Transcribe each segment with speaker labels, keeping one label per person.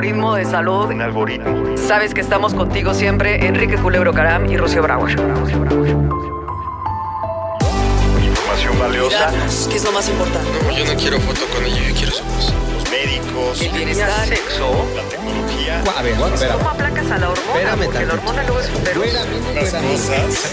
Speaker 1: Algoritmo de salud.
Speaker 2: Un algoritmo.
Speaker 1: Sabes que estamos contigo siempre, Enrique Culebro Caram y Rocío Brauer.
Speaker 2: Información valiosa.
Speaker 1: ¿Qué es lo más importante?
Speaker 3: No, yo no quiero foto con ella, yo quiero su voz.
Speaker 2: Médicos.
Speaker 1: El bienestar.
Speaker 2: Sexo. La tecnología.
Speaker 3: A ver, espera.
Speaker 1: ¿Cómo aplacas a la hormona?
Speaker 3: Espérame
Speaker 1: Porque la hormona luego es un.
Speaker 2: Las cosas.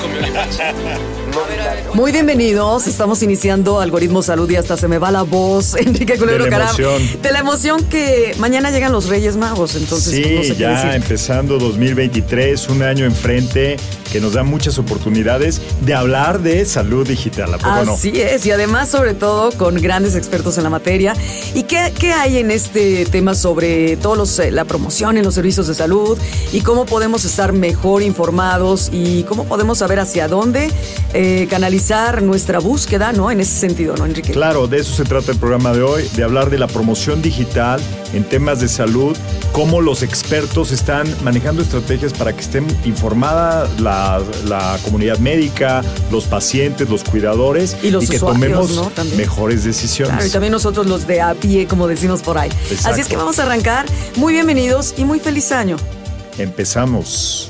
Speaker 4: Muy bienvenidos, estamos iniciando Algoritmo Salud y hasta se me va la voz, Enrique Culebro
Speaker 2: De la
Speaker 4: Caram.
Speaker 2: emoción.
Speaker 4: De la emoción que mañana llegan los Reyes Magos, entonces
Speaker 2: Sí,
Speaker 4: pues, no sé qué
Speaker 2: ya
Speaker 4: decir.
Speaker 2: empezando 2023, un año enfrente que nos da muchas oportunidades de hablar de salud digital. ¿A poco no?
Speaker 4: Así es, y además sobre todo con grandes expertos en la materia. ¿Y qué, qué hay en este tema sobre todos los, eh, la promoción en los servicios de salud y cómo podemos estar mejor informados y cómo podemos saber hacia dónde eh, canalizar nuestra búsqueda, ¿no? En ese sentido, ¿no, Enrique?
Speaker 2: Claro, de eso se trata el programa de hoy, de hablar de la promoción digital en temas de salud, cómo los expertos están manejando estrategias para que estén informada la, la comunidad médica, los pacientes, los cuidadores
Speaker 4: Y los
Speaker 2: que tomemos mejores decisiones.
Speaker 4: Claro, y también nosotros los de a pie, como decimos por ahí.
Speaker 2: Exacto.
Speaker 4: Así es que vamos a arrancar. Muy bienvenidos y muy feliz año.
Speaker 2: Empezamos.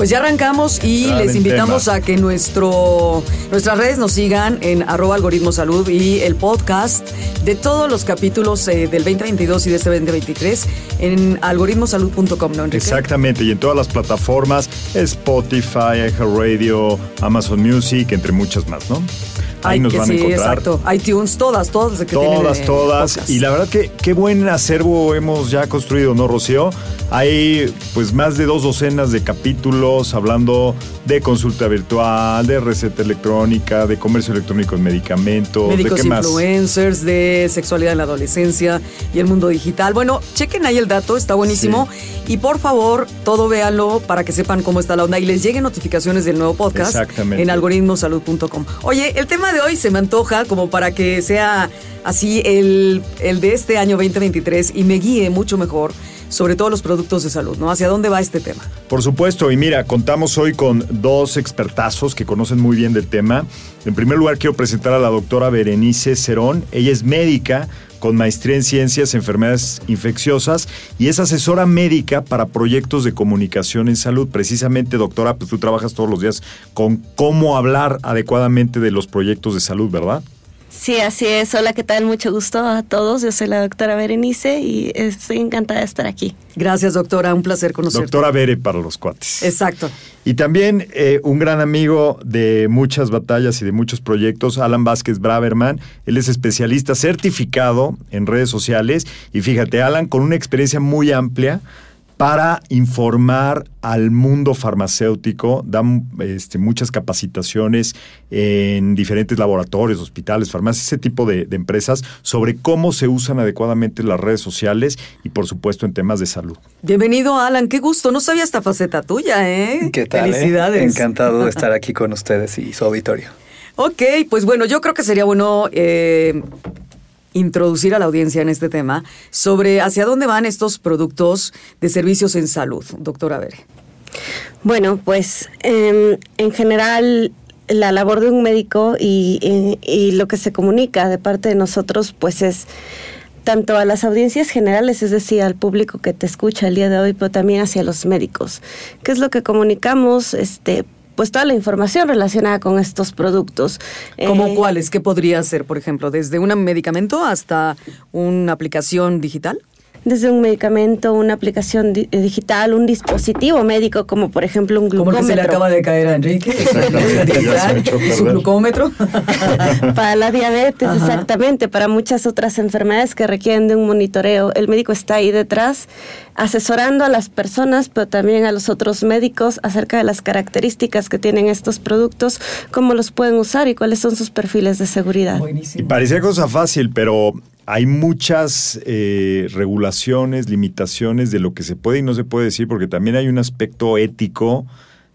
Speaker 4: Pues ya arrancamos y les invitamos
Speaker 2: tema.
Speaker 4: a que nuestro, nuestras redes nos sigan en arroba algoritmo salud y el podcast de todos los capítulos eh, del 2022 y de este 2023 en algoritmosalud.com, ¿no, Enrique?
Speaker 2: Exactamente, y en todas las plataformas, Spotify, iHeartRadio, Amazon Music, entre muchas más, ¿no? Ahí
Speaker 4: Ay,
Speaker 2: nos
Speaker 4: que
Speaker 2: van
Speaker 4: sí,
Speaker 2: a encontrar.
Speaker 4: exacto. iTunes, todas, todas. las que tienen,
Speaker 2: Todas,
Speaker 4: eh,
Speaker 2: todas.
Speaker 4: podcast.
Speaker 2: Y la verdad que qué buen acervo hemos ya construido, ¿no, Rocío? Hay pues más de dos docenas de capítulos hablando de consulta virtual, de receta electrónica, de comercio electrónico en medicamentos,
Speaker 4: Médicos
Speaker 2: de qué más.
Speaker 4: influencers, de sexualidad en la adolescencia y el mundo digital. Bueno, chequen ahí el dato, está buenísimo. Y por favor, todo véanlo para que sepan cómo está la onda y les lleguen notificaciones del nuevo podcast en algoritmosalud.com. Oye, el tema de hoy se me antoja como para que sea así el, el de este año 2023 y me guíe mucho mejor sobre todos los productos de salud, ¿no? ¿Hacia dónde va este tema?
Speaker 2: Por supuesto, y mira, contamos hoy con dos expertazos que conocen muy bien del tema. En primer lugar, quiero presentar a la doctora Berenice Cerón. Ella es médica con maestría en ciencias, enfermedades infecciosas y es asesora médica para proyectos de comunicación en salud. Precisamente, doctora, pues tú trabajas todos los días con cómo hablar adecuadamente de los proyectos de salud, ¿verdad?
Speaker 5: Sí, así es. Hola, ¿qué tal? Mucho gusto a todos. Yo soy la doctora Berenice y estoy encantada de estar aquí.
Speaker 4: Gracias, doctora. Un placer conocerte.
Speaker 2: Doctora Bere para los cuates.
Speaker 4: Exacto.
Speaker 2: Y también eh, un gran amigo de muchas batallas y de muchos proyectos, Alan Vázquez Braverman. Él es especialista certificado en redes sociales. Y fíjate, Alan, con una experiencia muy amplia para informar al mundo farmacéutico, da este, muchas capacitaciones en diferentes laboratorios, hospitales, farmacias, ese tipo de, de empresas sobre cómo se usan adecuadamente las redes sociales y por supuesto en temas de salud.
Speaker 4: Bienvenido, Alan. Qué gusto. No sabía esta faceta tuya, ¿eh?
Speaker 6: ¿Qué tal? eh?
Speaker 4: Felicidades.
Speaker 6: Encantado de estar aquí con ustedes y su auditorio.
Speaker 4: Ok, pues bueno, yo creo que sería bueno eh, introducir a la audiencia en este tema sobre hacia dónde van estos productos de servicios en salud, doctora Bere.
Speaker 5: Bueno, pues em, en general la labor de un médico y, y- lo que se comunica de parte de nosotros, pues es tanto a las audiencias generales, es decir, al público que te escucha el día de hoy, pero también hacia los médicos. ¿Qué es lo que comunicamos? Este, pues toda la información relacionada con estos productos.
Speaker 4: ¿Cómo
Speaker 5: Eh,
Speaker 4: cuáles? ¿Qué podría ser, por ejemplo? ¿Desde un medicamento hasta una aplicación digital?
Speaker 5: Desde un medicamento, una aplicación di- eh, digital, un dispositivo médico, como por ejemplo un
Speaker 4: Como el que
Speaker 5: glucómetro.
Speaker 4: se le acaba de caer a Enrique. Y su glucómetro.
Speaker 5: Para la diabetes,
Speaker 4: Ajá.
Speaker 5: exactamente, para muchas otras enfermedades que requieren de un monitoreo. El médico está ahí detrás asesorando a las personas, pero también a los otros médicos acerca de las características que tienen estos productos, cómo los pueden usar y cuáles son sus perfiles de seguridad.
Speaker 2: Y
Speaker 4: Buenísimo.
Speaker 2: parecía cosa fácil, pero hay muchas eh, regulaciones, limitaciones de lo que se puede y no se puede decir, porque también hay un aspecto ético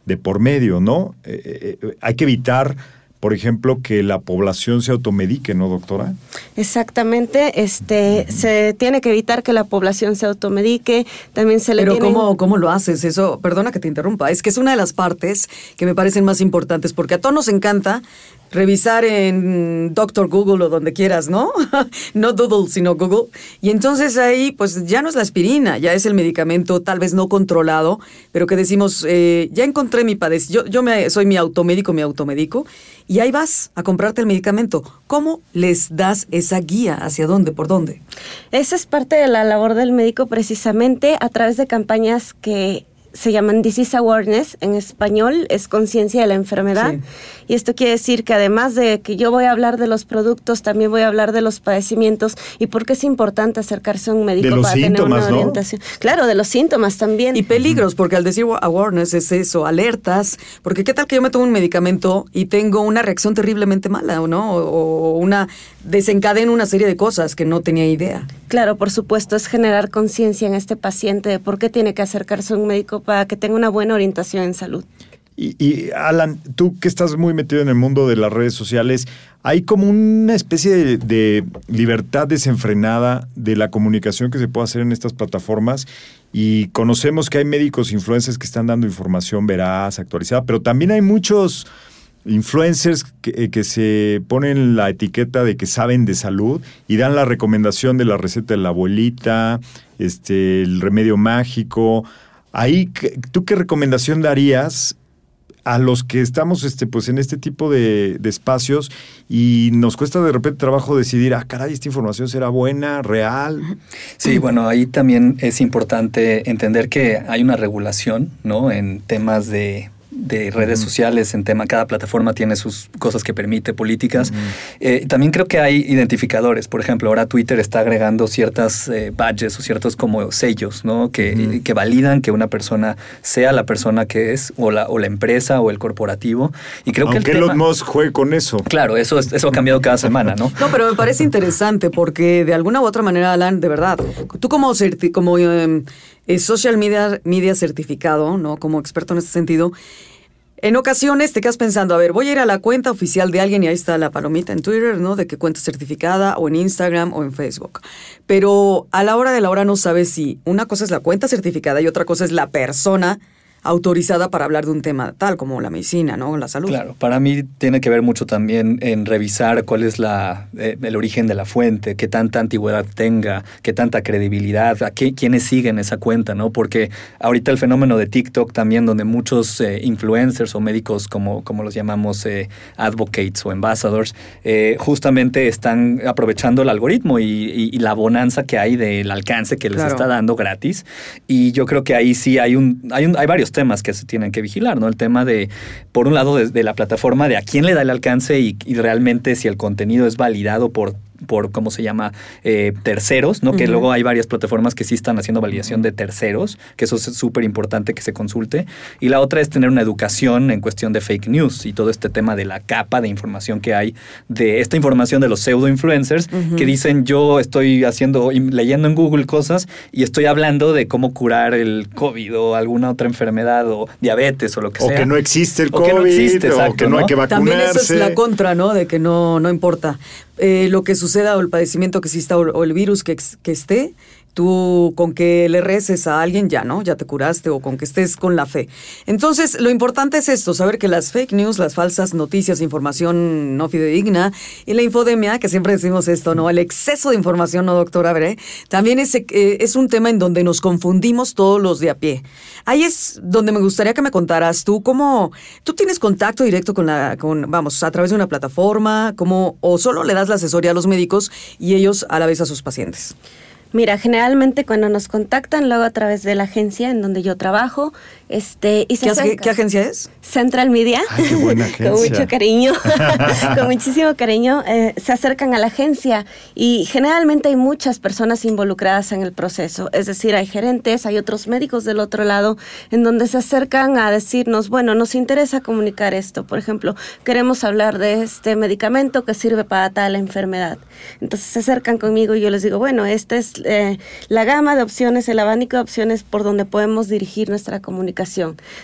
Speaker 2: de por medio, ¿no? Eh, eh, eh, hay que evitar, por ejemplo, que la población se automedique, ¿no, doctora?
Speaker 5: Exactamente, este, se tiene que evitar que la población se automedique, también se le
Speaker 4: Pero ¿cómo, ¿cómo lo haces? Eso, perdona que te interrumpa, es que es una de las partes que me parecen más importantes, porque a todos nos encanta revisar en Doctor Google o donde quieras, ¿no? no Doodle, sino Google. Y entonces ahí, pues ya no es la aspirina, ya es el medicamento tal vez no controlado, pero que decimos, eh, ya encontré mi padecimiento, yo, yo me, soy mi automédico, mi automedico, y ahí vas a comprarte el medicamento. ¿Cómo les das esa guía? ¿Hacia dónde? ¿Por dónde?
Speaker 5: Esa es parte de la labor del médico precisamente a través de campañas que se llaman Disease Awareness, en español es conciencia de la enfermedad.
Speaker 4: Sí.
Speaker 5: Y esto quiere decir que además de que yo voy a hablar de los productos, también voy a hablar de los padecimientos y por qué es importante acercarse a un médico
Speaker 2: De los
Speaker 5: para tener una
Speaker 2: ¿no?
Speaker 5: orientación. Claro, de los síntomas también.
Speaker 4: Y peligros, porque al decir awareness es eso, alertas, porque qué tal que yo me tomo un medicamento y tengo una reacción terriblemente mala, ¿o no? O, o una desencadena una serie de cosas que no tenía idea.
Speaker 5: Claro, por supuesto, es generar conciencia en este paciente de por qué tiene que acercarse a un médico para que tenga una buena orientación en salud.
Speaker 2: Y, y, Alan, tú que estás muy metido en el mundo de las redes sociales, hay como una especie de, libertad desenfrenada de la comunicación que se puede hacer en estas plataformas y conocemos que hay médicos influencers que están dando información veraz, actualizada, pero también hay muchos influencers que, eh, se ponen la etiqueta de que saben de salud y dan la recomendación de la receta de la abuelita, este, el remedio mágico. Ahí, ¿qué- ¿tú qué recomendación darías a los que estamos este, pues, en este tipo de, de espacios y nos cuesta de repente trabajo decidir, ah, caray, esta información será buena, real?
Speaker 6: Sí, bueno, ahí también es importante entender que hay una regulación, ¿no? En temas de, de redes sociales, en tema, cada plataforma tiene sus cosas que permite, políticas. Eh, también creo que hay identificadores. Por ejemplo, ahora Twitter está agregando ciertas eh, badges o ciertos como sellos, ¿no? Que, que validan que una persona sea la persona que es, o la, o la empresa, o el corporativo. Y creo
Speaker 2: Aunque
Speaker 6: que el.
Speaker 2: Elon Musk juegue con eso.
Speaker 6: Claro, eso, es- eso ha cambiado cada semana, ¿no?
Speaker 4: No, pero me parece interesante porque de alguna u otra manera, Alan, de verdad, tú como, eh, eh, social media, media certificado, ¿no? Como experto en este sentido, en ocasiones te quedas pensando, a ver, voy a ir a la cuenta oficial de alguien y ahí está la palomita en Twitter, ¿no? De que cuenta certificada o en Instagram o en Facebook. Pero a la hora de la hora no sabes si una cosa es la cuenta certificada y otra cosa es la persona autorizada para hablar de un tema tal como la medicina, ¿no? La salud.
Speaker 6: Claro, para mí tiene que ver mucho también en revisar cuál es la, eh, el origen de la fuente, qué tanta antigüedad tenga, qué tanta credibilidad, a qué, quiénes siguen esa cuenta, ¿no? Porque ahorita el fenómeno de TikTok también, donde muchos eh, influencers o médicos, como, como los llamamos eh, advocates o ambassadors, justamente están aprovechando el algoritmo y, y- y la bonanza que hay del alcance que les
Speaker 4: Claro.
Speaker 6: está dando gratis. Y yo creo que ahí sí hay un, hay un, hay varios temas que se tienen que vigilar, ¿no? El tema de, por un lado, de, la plataforma, de a quién le da el alcance y, y realmente si el contenido es validado por por cómo se llama eh, terceros, ¿no? Que luego hay varias plataformas que sí están haciendo validación de terceros, que eso es súper importante que se consulte. Y la otra es tener una educación en cuestión de fake news y todo este tema de la capa de información que hay de esta información de los pseudo influencers que dicen yo estoy haciendo leyendo en Google cosas y estoy hablando de cómo curar el COVID o alguna otra enfermedad o diabetes o lo que
Speaker 2: O
Speaker 6: sea.
Speaker 2: que no existe el
Speaker 6: O
Speaker 2: COVID,
Speaker 6: que no existe,
Speaker 2: o
Speaker 6: exacto,
Speaker 2: que no, hay que vacunarse.
Speaker 4: También eso es la contra, ¿no? De que no, no importa eh, lo que suceda o el padecimiento que exista o, el virus que esté, tú con que le reces a alguien ya, ¿no? Ya te curaste o con que estés con la fe. Entonces, lo importante es esto, saber que las fake news, las falsas noticias, información no fidedigna y la infodemia, que siempre decimos esto, ¿no? El exceso de información, ¿no, doctora Veré? También es, eh, es un tema en donde nos confundimos todos los de a pie. Ahí es donde me gustaría que me contaras tú cómo, tú tienes contacto directo con la, con, vamos, a través de una plataforma, cómo, o solo le das la asesoría a los médicos y ellos a la vez a sus pacientes.
Speaker 5: Mira, generalmente cuando nos contactan, luego a través de la agencia en donde yo trabajo, este, y se
Speaker 4: ¿Qué, qué agencia es?
Speaker 5: Central Media.
Speaker 2: Ay, qué buena
Speaker 5: con
Speaker 2: agencia.
Speaker 5: mucho cariño, con muchísimo cariño, eh, se acercan a la agencia y generalmente hay muchas personas involucradas en el proceso. Es decir, hay gerentes, hay otros médicos del otro lado, en donde se acercan a decirnos, bueno, nos interesa comunicar esto. Por ejemplo, queremos hablar de este medicamento que sirve para tal enfermedad. Entonces se acercan conmigo y yo les digo, bueno, esta es eh, la gama de opciones, el abanico de opciones por donde podemos dirigir nuestra comunicación.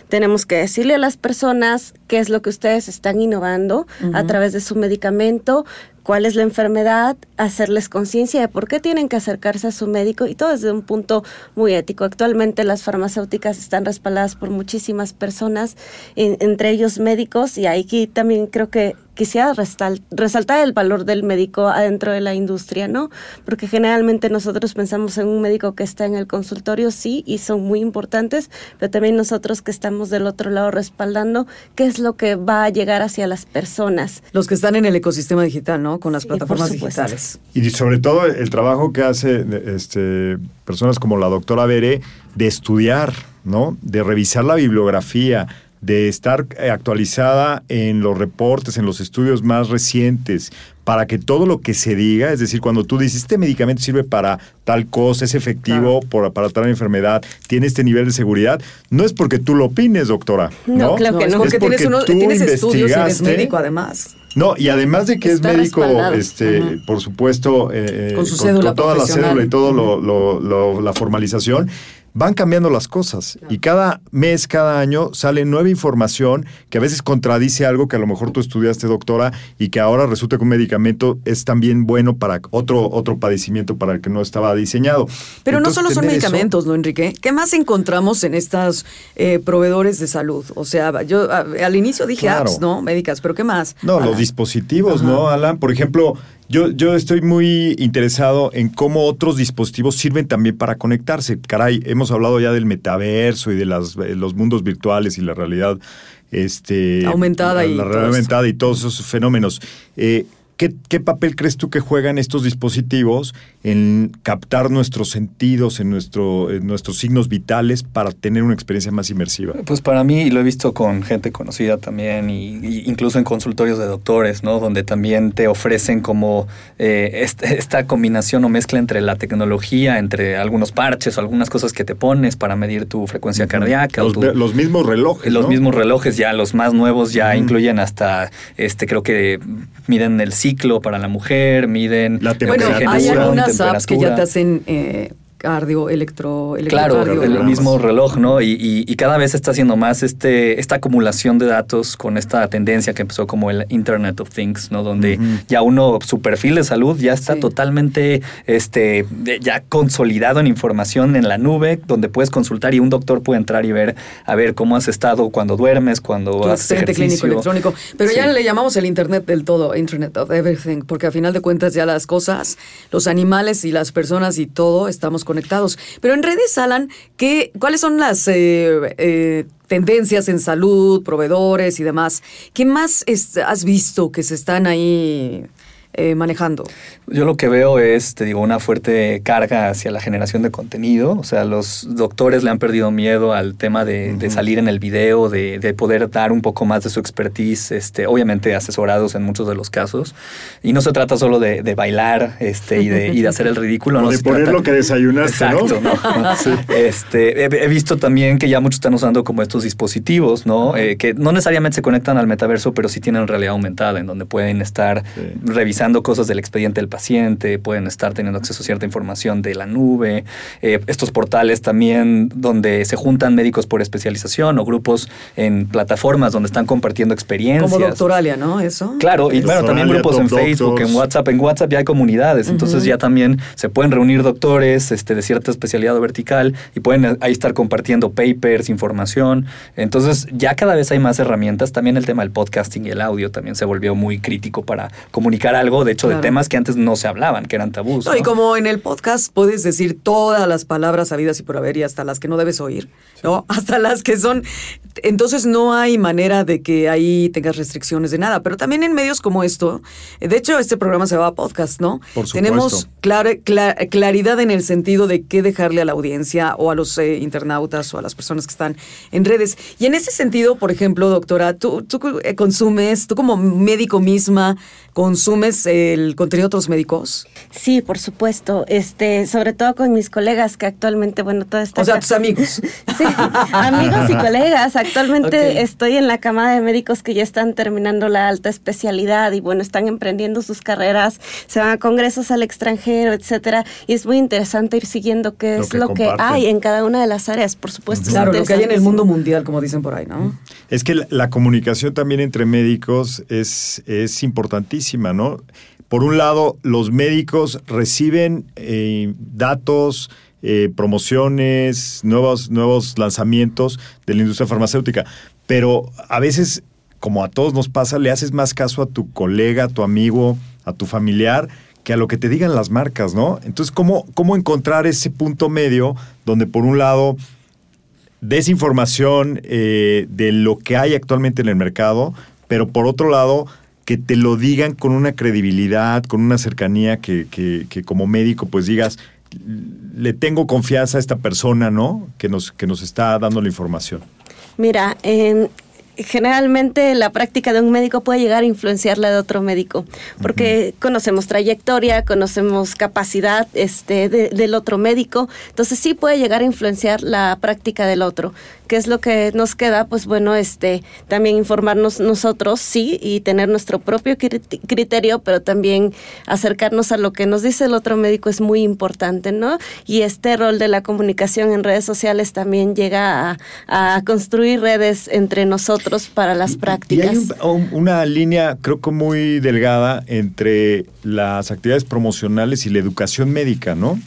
Speaker 5: Tenemos que decirle a las personas qué es lo que ustedes están innovando a través de su medicamento, cuál es la enfermedad, hacerles conciencia de por qué tienen que acercarse a su médico y todo desde un punto muy ético. Actualmente las farmacéuticas están respaldadas por muchísimas personas, en- entre ellos médicos, y aquí también creo que quisiera resaltar el valor del médico adentro de la industria, ¿no? Porque generalmente nosotros pensamos en un médico que está en el consultorio, sí, y son muy importantes, pero también nosotros que estamos del otro lado respaldando qué es lo que va a llegar hacia las personas.
Speaker 4: Los que están en el ecosistema digital, ¿no? Con las
Speaker 5: Sí,
Speaker 4: plataformas digitales.
Speaker 2: Y sobre todo el trabajo que hace este, personas como la doctora Bere de estudiar, ¿no? De revisar la bibliografía, de estar eh, actualizada en los reportes, en los estudios más recientes, para que todo lo que se diga, es decir, cuando tú dices, este medicamento sirve para tal cosa, es efectivo por- para tal enfermedad, tiene este nivel de seguridad, no es porque tú lo opines, doctora. No,
Speaker 5: No, claro que
Speaker 4: es
Speaker 5: no.
Speaker 4: porque,
Speaker 2: Es porque
Speaker 4: tienes, uno-
Speaker 2: tú
Speaker 4: tienes estudios y eres médico además.
Speaker 2: No, y además de que
Speaker 5: Está
Speaker 2: es médico,
Speaker 5: respaldado.
Speaker 2: este, por supuesto, eh,
Speaker 4: Con su cédula
Speaker 2: toda la cédula y todo lo- lo- lo- la formalización, van cambiando las cosas. Y cada mes, cada año sale nueva información que a veces contradice algo que a lo mejor tú estudiaste, doctora, y que ahora resulta que un medicamento es también bueno para otro, otro padecimiento para el que no estaba diseñado.
Speaker 4: Pero no solo son medicamentos, ¿no, Enrique? ¿Qué más encontramos en estas eh, proveedores de salud? O sea, yo a- al inicio dije
Speaker 2: Claro.
Speaker 4: apps, ¿no? Médicas, pero ¿qué más?
Speaker 2: No,
Speaker 4: Alan?
Speaker 2: los dispositivos,
Speaker 4: Ajá.
Speaker 2: ¿no, Alan? Por ejemplo, yo, yo estoy muy interesado en cómo otros dispositivos sirven también para conectarse. Caray, hemos hablado ya del metaverso y de las, eh, los mundos virtuales y la realidad este,
Speaker 4: Aumentada
Speaker 2: la,
Speaker 4: y
Speaker 2: la realidad aumentada y todos esos fenómenos. Eh, ¿qué, qué papel crees tú que juegan estos dispositivos en captar nuestros sentidos, en, nuestro, en nuestros signos vitales para tener una experiencia más inmersiva?
Speaker 6: Pues para mí, y lo he visto con gente conocida también, y, y incluso en consultorios de doctores, ¿no? Donde también te ofrecen como eh, est- esta combinación o mezcla entre la tecnología, entre algunos parches o algunas cosas que te pones para medir tu frecuencia cardíaca. o
Speaker 2: Los,
Speaker 6: tu-
Speaker 2: ve- los mismos relojes.
Speaker 6: los
Speaker 2: ¿no?
Speaker 6: mismos relojes ya, los más nuevos ya incluyen hasta, este, creo que miden el ciclo para la mujer, miden
Speaker 2: La
Speaker 4: Bueno,
Speaker 2: temperatura,
Speaker 4: hay algunas
Speaker 6: temperatura.
Speaker 4: apps que ya te hacen eh, cardio, electro,
Speaker 6: Claro, el mismo reloj, ¿no? Y, y- y cada vez está haciendo más este, esta acumulación de datos con esta tendencia que empezó como el Internet of Things, ¿no? Donde ya uno, su perfil de salud ya está
Speaker 4: Sí.
Speaker 6: totalmente este, ya consolidado en información en la nube, donde puedes consultar y un doctor puede entrar y ver, a ver cómo has estado cuando duermes, cuando
Speaker 4: tu
Speaker 6: haces
Speaker 4: expediente clínico
Speaker 6: ejercicio.
Speaker 4: electrónico. Pero ya
Speaker 6: Sí.
Speaker 4: le llamamos el Internet del todo, Internet of Everything, porque a final de cuentas ya las cosas, los animales y las personas y todo estamos conectados. Pero en redes, Alan, ¿qué, ¿cuáles son las eh, eh, tendencias en salud, proveedores y demás? ¿Qué más has visto que se están ahí eh, manejando?
Speaker 6: Yo lo que veo es, te digo, una fuerte carga hacia la generación de contenido. O sea, los doctores le han perdido miedo al tema de, de salir en el video, de, de poder dar un poco más de su expertise, este, obviamente asesorados en muchos de los casos. Y no se trata solo de, de bailar este, y, de, y de hacer el ridículo.
Speaker 2: O
Speaker 6: no
Speaker 2: de poner
Speaker 6: trata-
Speaker 2: lo que desayunaste, ¿no?
Speaker 6: Exacto, ¿no?
Speaker 2: Sí.
Speaker 6: Este, he, he visto también que ya muchos están usando como estos dispositivos, ¿no? Eh, que no necesariamente se conectan al metaverso, pero sí tienen realidad aumentada, en donde pueden estar
Speaker 2: Sí.
Speaker 6: revisando cosas del expediente del paciente, pueden estar teniendo acceso a cierta información de la nube. Eh, estos portales también donde se juntan médicos por especialización o grupos en plataformas donde están compartiendo experiencias.
Speaker 4: Como Doctoralia, ¿no? Eso.
Speaker 6: Claro, y bueno, también grupos en Facebook,
Speaker 2: Doctors.
Speaker 6: en WhatsApp. En WhatsApp ya hay comunidades, entonces ya también se pueden reunir doctores este, de cierta especialidad o vertical y pueden eh, ahí estar compartiendo papers, información. Entonces ya cada vez hay más herramientas. También el tema del podcasting y el audio también se volvió muy crítico para comunicar algo algo, de hecho,
Speaker 4: Claro.
Speaker 6: de temas que antes no se hablaban, que eran tabús.
Speaker 4: No, y como en el podcast puedes decir todas las palabras sabidas y por haber y hasta las que no debes oír, ¿no? Hasta las que son. Entonces no hay manera de que ahí tengas restricciones de nada. Pero también en medios como esto, de hecho, este programa se va a podcast, ¿no?
Speaker 2: Por supuesto.
Speaker 4: Tenemos clar- cla- claridad en el sentido de qué dejarle a la audiencia o a los eh, internautas o a las personas que están en redes. Y en ese sentido, por ejemplo, doctora, tú, tú eh, consumes, tú como médico misma, consumes el contenido de otros médicos.
Speaker 5: Sí, por supuesto. Este, sobre todo con mis colegas que actualmente, bueno, toda esta
Speaker 4: O sea, tus amigos.
Speaker 5: Sí, amigos y colegas. Actualmente estoy en la camada de médicos que ya están terminando la alta especialidad y bueno, están emprendiendo sus carreras, se van a congresos al extranjero, etcétera, y es muy interesante ir siguiendo qué
Speaker 2: Lo
Speaker 5: es
Speaker 2: que
Speaker 5: lo que hay en cada una de las áreas, por supuesto. es
Speaker 4: Claro, lo que hay en el mundo mundial, como dicen por ahí, ¿no?
Speaker 2: Es que la, la comunicación también entre médicos es, es importantísima, ¿no? Por un lado, los médicos reciben eh, datos, eh, promociones, nuevos, nuevos lanzamientos de la industria farmacéutica, pero a veces, como a todos nos pasa, le haces más caso a tu colega, a tu amigo, a tu familiar, que a lo que te digan las marcas, ¿no? Entonces, ¿cómo, cómo encontrar ese punto medio donde por un lado desinformación eh, de lo que hay actualmente en el mercado, pero por otro lado, que te lo digan con una credibilidad, con una cercanía que, que- que como médico pues digas, le tengo confianza a esta persona, ¿no? Que nos, que nos está dando la información.
Speaker 5: Mira, em, generalmente la práctica de un médico puede llegar a influenciar la de otro médico, porque conocemos trayectoria, conocemos capacidad este, de- del otro médico, entonces sí puede llegar a influenciar la práctica del otro. ¿Qué es lo que nos queda? Pues bueno, este, también informarnos nosotros, sí, y tener nuestro propio crit- criterio, pero también acercarnos a lo que nos dice el otro médico es muy importante, ¿no? Y este rol de la comunicación en redes sociales también llega a, a construir redes entre nosotros para las
Speaker 2: Y
Speaker 5: prácticas.
Speaker 2: hay un- un- una línea, creo que muy delgada, entre las actividades promocionales y la educación médica, ¿no?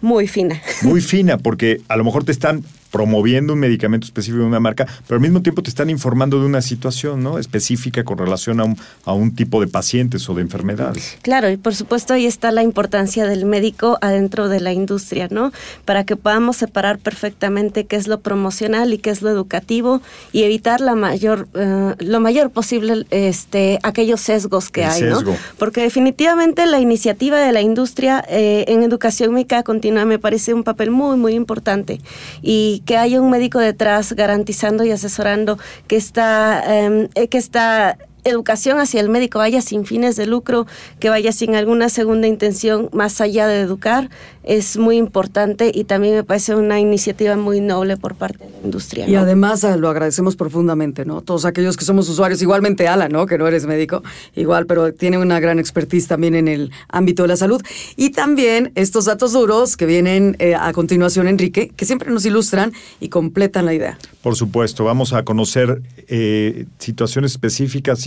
Speaker 5: Muy fina.
Speaker 2: Muy fina, porque a lo mejor te están promoviendo un medicamento específico de una marca, pero al mismo tiempo te están informando de una situación ¿no? específica con relación a un, a un tipo de pacientes o de enfermedades.
Speaker 5: Claro, y por supuesto ahí está la importancia del médico adentro de la industria, ¿no? Para que podamos separar perfectamente qué es lo promocional y qué es lo educativo y evitar la mayor, eh, lo mayor posible, este, aquellos sesgos que
Speaker 2: El
Speaker 5: hay,
Speaker 2: sesgo.
Speaker 5: ¿no? Porque definitivamente la iniciativa de la industria eh, en educación médica continua me parece un papel muy, muy importante. Y que haya un médico detrás garantizando y asesorando que esta, eh, que esta educación hacia el médico vaya sin fines de lucro, que vaya sin alguna segunda intención más allá de educar, es muy importante y también me parece una iniciativa muy noble por parte de la industria.
Speaker 4: Y además ah, lo agradecemos profundamente, ¿no? Todos aquellos que somos usuarios, igualmente Alan, ¿no? Que no eres médico, igual, pero tiene una gran expertise también en el ámbito de la salud. Y también estos datos duros que vienen eh, a continuación, Enrique, que siempre nos ilustran y completan la idea.
Speaker 2: Por supuesto, vamos a conocer eh, situaciones específicas,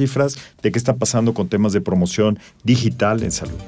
Speaker 2: de qué está pasando con temas de promoción digital en salud.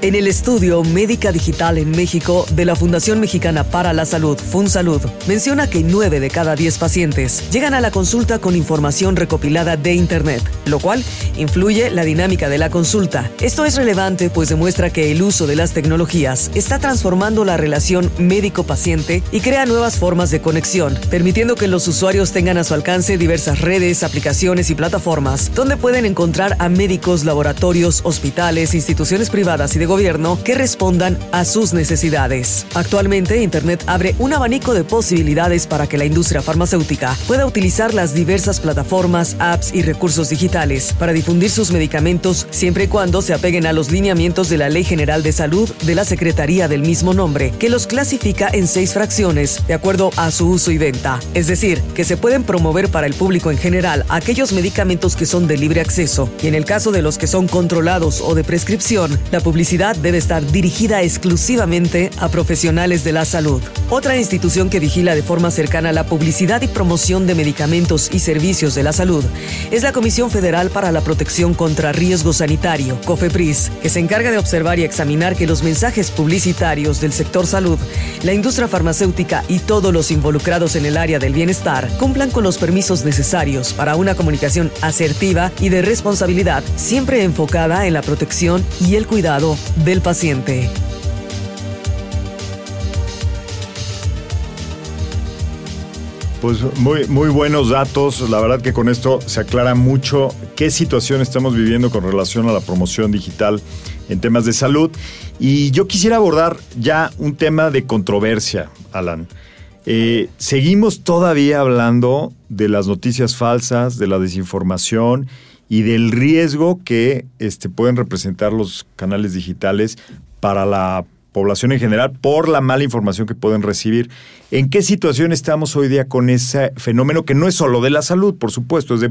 Speaker 1: En el estudio Médica Digital en México de la Fundación Mexicana para la Salud, FunSalud, menciona que 9 de cada 10 pacientes llegan a la consulta con información recopilada de Internet, lo cual influye la dinámica de la consulta. Esto es relevante pues demuestra que el uso de las tecnologías está transformando la relación médico-paciente y crea nuevas formas de conexión, permitiendo que los usuarios tengan a su alcance diversas redes, aplicaciones y plataformas donde pueden encontrar a médicos, laboratorios, hospitales, instituciones privadas y de gobierno que respondan a sus necesidades. Actualmente, Internet abre un abanico de posibilidades para que la industria farmacéutica pueda utilizar las diversas plataformas, apps y recursos digitales para difundir sus medicamentos siempre y cuando se apeguen a los lineamientos de la Ley General de Salud de la Secretaría del mismo nombre, que los clasifica en seis fracciones de acuerdo a su uso y venta. Es decir, que se pueden promover para el público en general aquellos medicamentos que son de libre acceso y en el caso de los que son controlados o de prescripción, la publicidad debe estar dirigida exclusivamente a profesionales de la salud. Otra institución que vigila de forma cercana la publicidad y promoción de medicamentos y servicios de la salud es la Comisión Federal para la Protección contra Riesgo Sanitario, COFEPRIS, que se encarga de observar y examinar que los mensajes publicitarios del sector salud, la industria farmacéutica y todos los involucrados en el área del bienestar cumplan con los permisos necesarios para una comunicación asertiva y de responsabilidad, siempre enfocada en la protección y el cuidado del paciente.
Speaker 2: Pues muy, muy buenos datos. La verdad que con esto se aclara mucho qué situación estamos viviendo con relación a la promoción digital en temas de salud. Y yo quisiera abordar ya un tema de controversia, Alan. Eh, seguimos todavía hablando de las noticias falsas, de la desinformación y del riesgo que este, pueden representar los canales digitales para la población en general por la mala información que pueden recibir. ¿En qué situación estamos hoy día con ese fenómeno que no es solo de la salud, por supuesto, es de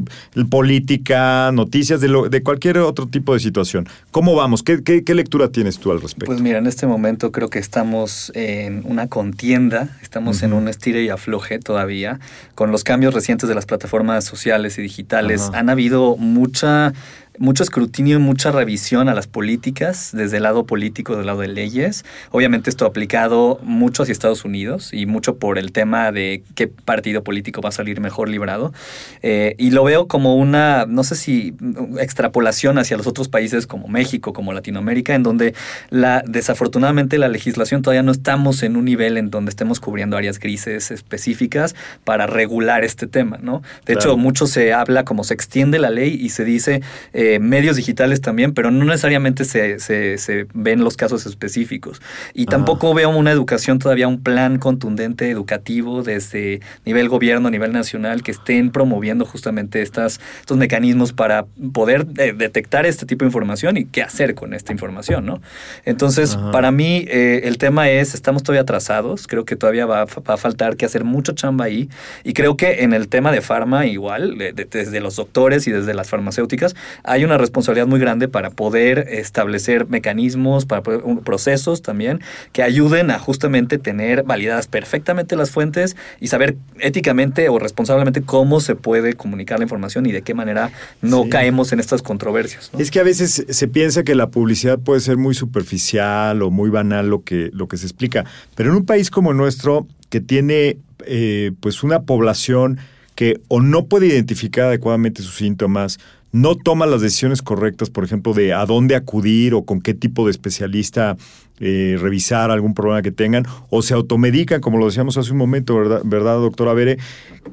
Speaker 2: política, noticias, de, de cualquier otro tipo de situación? ¿Cómo vamos? ¿Qué, ¿Qué, lectura tienes tú al respecto?
Speaker 6: Pues mira, en este momento creo que estamos en una contienda, estamos en un estire y afloje todavía. Con los cambios recientes de las plataformas sociales y digitales, han habido mucha mucho escrutinio y mucha revisión a las políticas desde el lado político, del lado de leyes. Obviamente esto aplicado mucho hacia Estados Unidos y mucho por el tema de qué partido político va a salir mejor librado. Eh, y lo veo como una, no sé si extrapolación hacia los otros países como México, como Latinoamérica, en donde la, desafortunadamente la legislación todavía no estamos en un nivel en donde estemos cubriendo áreas grises específicas para regular este tema, ¿no? De hecho, mucho se habla como se extiende la ley y se dice... Eh, medios digitales también, pero no necesariamente se, se, ven los casos específicos. Y tampoco veo una educación todavía, un plan contundente educativo desde nivel gobierno, nivel nacional, que estén promoviendo justamente estas, estos mecanismos para poder eh, detectar este tipo de información y qué hacer con esta información, ¿no? Entonces, para mí, eh, el tema es, estamos todavía atrasados, creo que todavía va, a faltar que hacer mucho chamba ahí, y creo que en el tema de farma igual, desde los doctores y desde las farmacéuticas, hay una responsabilidad muy grande para poder establecer mecanismos, para procesos también que ayuden a justamente tener validadas perfectamente las fuentes y saber éticamente o responsablemente cómo se puede comunicar la información y de qué manera no caemos en estas controversias.
Speaker 2: Es que a veces se piensa que la publicidad puede ser muy superficial o muy banal lo que, lo que se explica, pero en un país como nuestro que tiene eh, pues una población que o no puede identificar adecuadamente sus síntomas no toma las decisiones correctas, por ejemplo, de a dónde acudir o con qué tipo de especialista eh, revisar algún problema que tengan, o se automedican, como lo decíamos hace un momento, ¿verdad, ¿verdad doctora?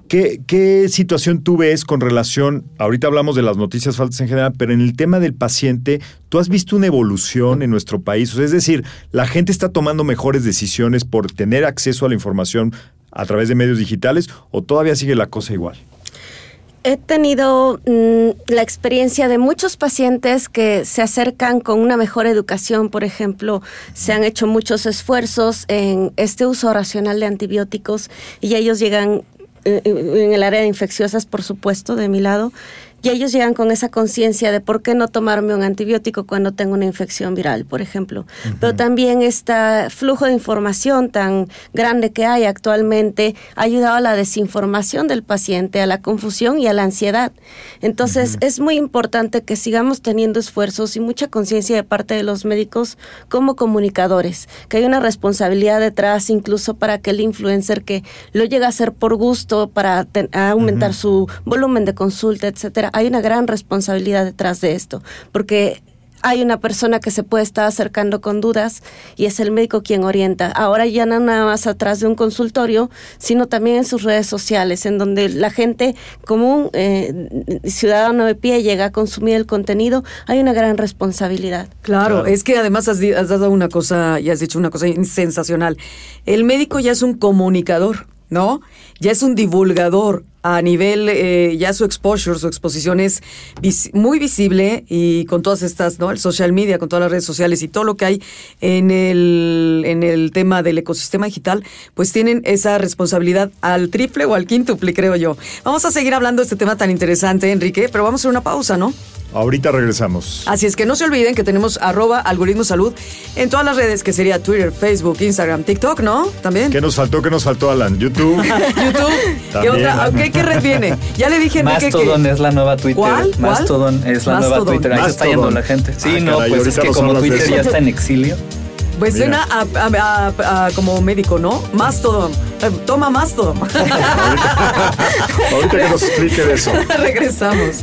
Speaker 2: ¿Qué, ¿Qué situación tú ves con relación, ahorita hablamos de las noticias faltas en general, pero en el tema del paciente, ¿tú has visto una evolución en nuestro país? es decir, ¿la gente está tomando mejores decisiones por tener acceso a la información a través de medios digitales o todavía sigue la cosa igual?
Speaker 5: He tenido mm, la experiencia de muchos pacientes que se acercan con una mejor educación, por ejemplo, se han hecho muchos esfuerzos en este uso racional de antibióticos y ellos llegan eh, en el área de infecciosas, por supuesto, de mi lado, y ellos llegan con esa conciencia de por qué no tomarme un antibiótico cuando tengo una infección viral, por ejemplo. Pero también este flujo de información tan grande que hay actualmente ha ayudado a la desinformación del paciente, a la confusión y a la ansiedad. Entonces es muy importante que sigamos teniendo esfuerzos y mucha conciencia de parte de los médicos como comunicadores, que hay una responsabilidad detrás incluso para que el influencer que lo llega a hacer por gusto, para aumentar su volumen de consulta, etcétera, hay una gran responsabilidad detrás de esto, porque hay una persona que se puede estar acercando con dudas y es el médico quien orienta. Ahora ya no nada más atrás de un consultorio, sino también en sus redes sociales, en donde la gente común, eh, ciudadano de pie, llega a consumir el contenido, hay una gran responsabilidad.
Speaker 4: Claro, es que además has, has dado una cosa y has dicho una cosa sensacional. El médico ya es un comunicador. ¿No? Ya es un divulgador a nivel, eh, ya su exposure, su exposición es muy visible y con todas estas, ¿no? El social media, con todas las redes sociales y todo lo que hay en el, en el tema del ecosistema digital, pues tienen esa responsabilidad al triple o al quíntuple, creo yo. Vamos a seguir hablando de este tema tan interesante, Enrique, pero vamos a hacer una pausa, ¿no?
Speaker 2: Ahorita regresamos.
Speaker 4: Así es que no se olviden que tenemos arroba algoritmo salud en todas las redes, que sería Twitter, Facebook, Instagram, TikTok, ¿no? También.
Speaker 2: ¿Qué nos faltó? ¿Qué nos faltó, Alan? YouTube.
Speaker 4: YouTube. ¿Qué, otra? Ok, ¿Qué red viene? Ya le dije a Enrique que...
Speaker 6: Mastodon es la nueva Twitter.
Speaker 4: ¿Cuál? ¿Cuál?
Speaker 6: Mastodon es la nueva. Twitter. Ahí se está yendo la gente. Sí,
Speaker 2: Ah,
Speaker 6: no,
Speaker 2: caray,
Speaker 6: pues es
Speaker 2: ahorita
Speaker 6: que como Twitter ya está en exilio.
Speaker 4: Pues
Speaker 2: Mira.
Speaker 4: suena a, a- a- a- como médico, ¿no? Mastodon. Eh, Toma Mastodon.
Speaker 2: Ahorita que nos explique de eso.
Speaker 4: Regresamos.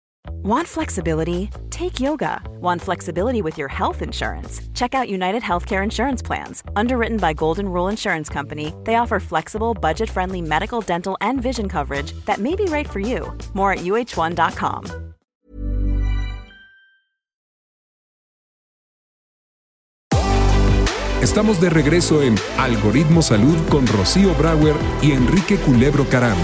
Speaker 7: Want flexibility? Take yoga. Want flexibility with your health insurance? Check out United Healthcare Insurance Plans. Underwritten by Golden Rule Insurance Company, they offer flexible, budget friendly medical, dental, and vision coverage that may be right for you. More at uh1.com.
Speaker 8: Estamos de regreso en Algoritmo Salud con Rocío Brauer y Enrique Culebro Caram.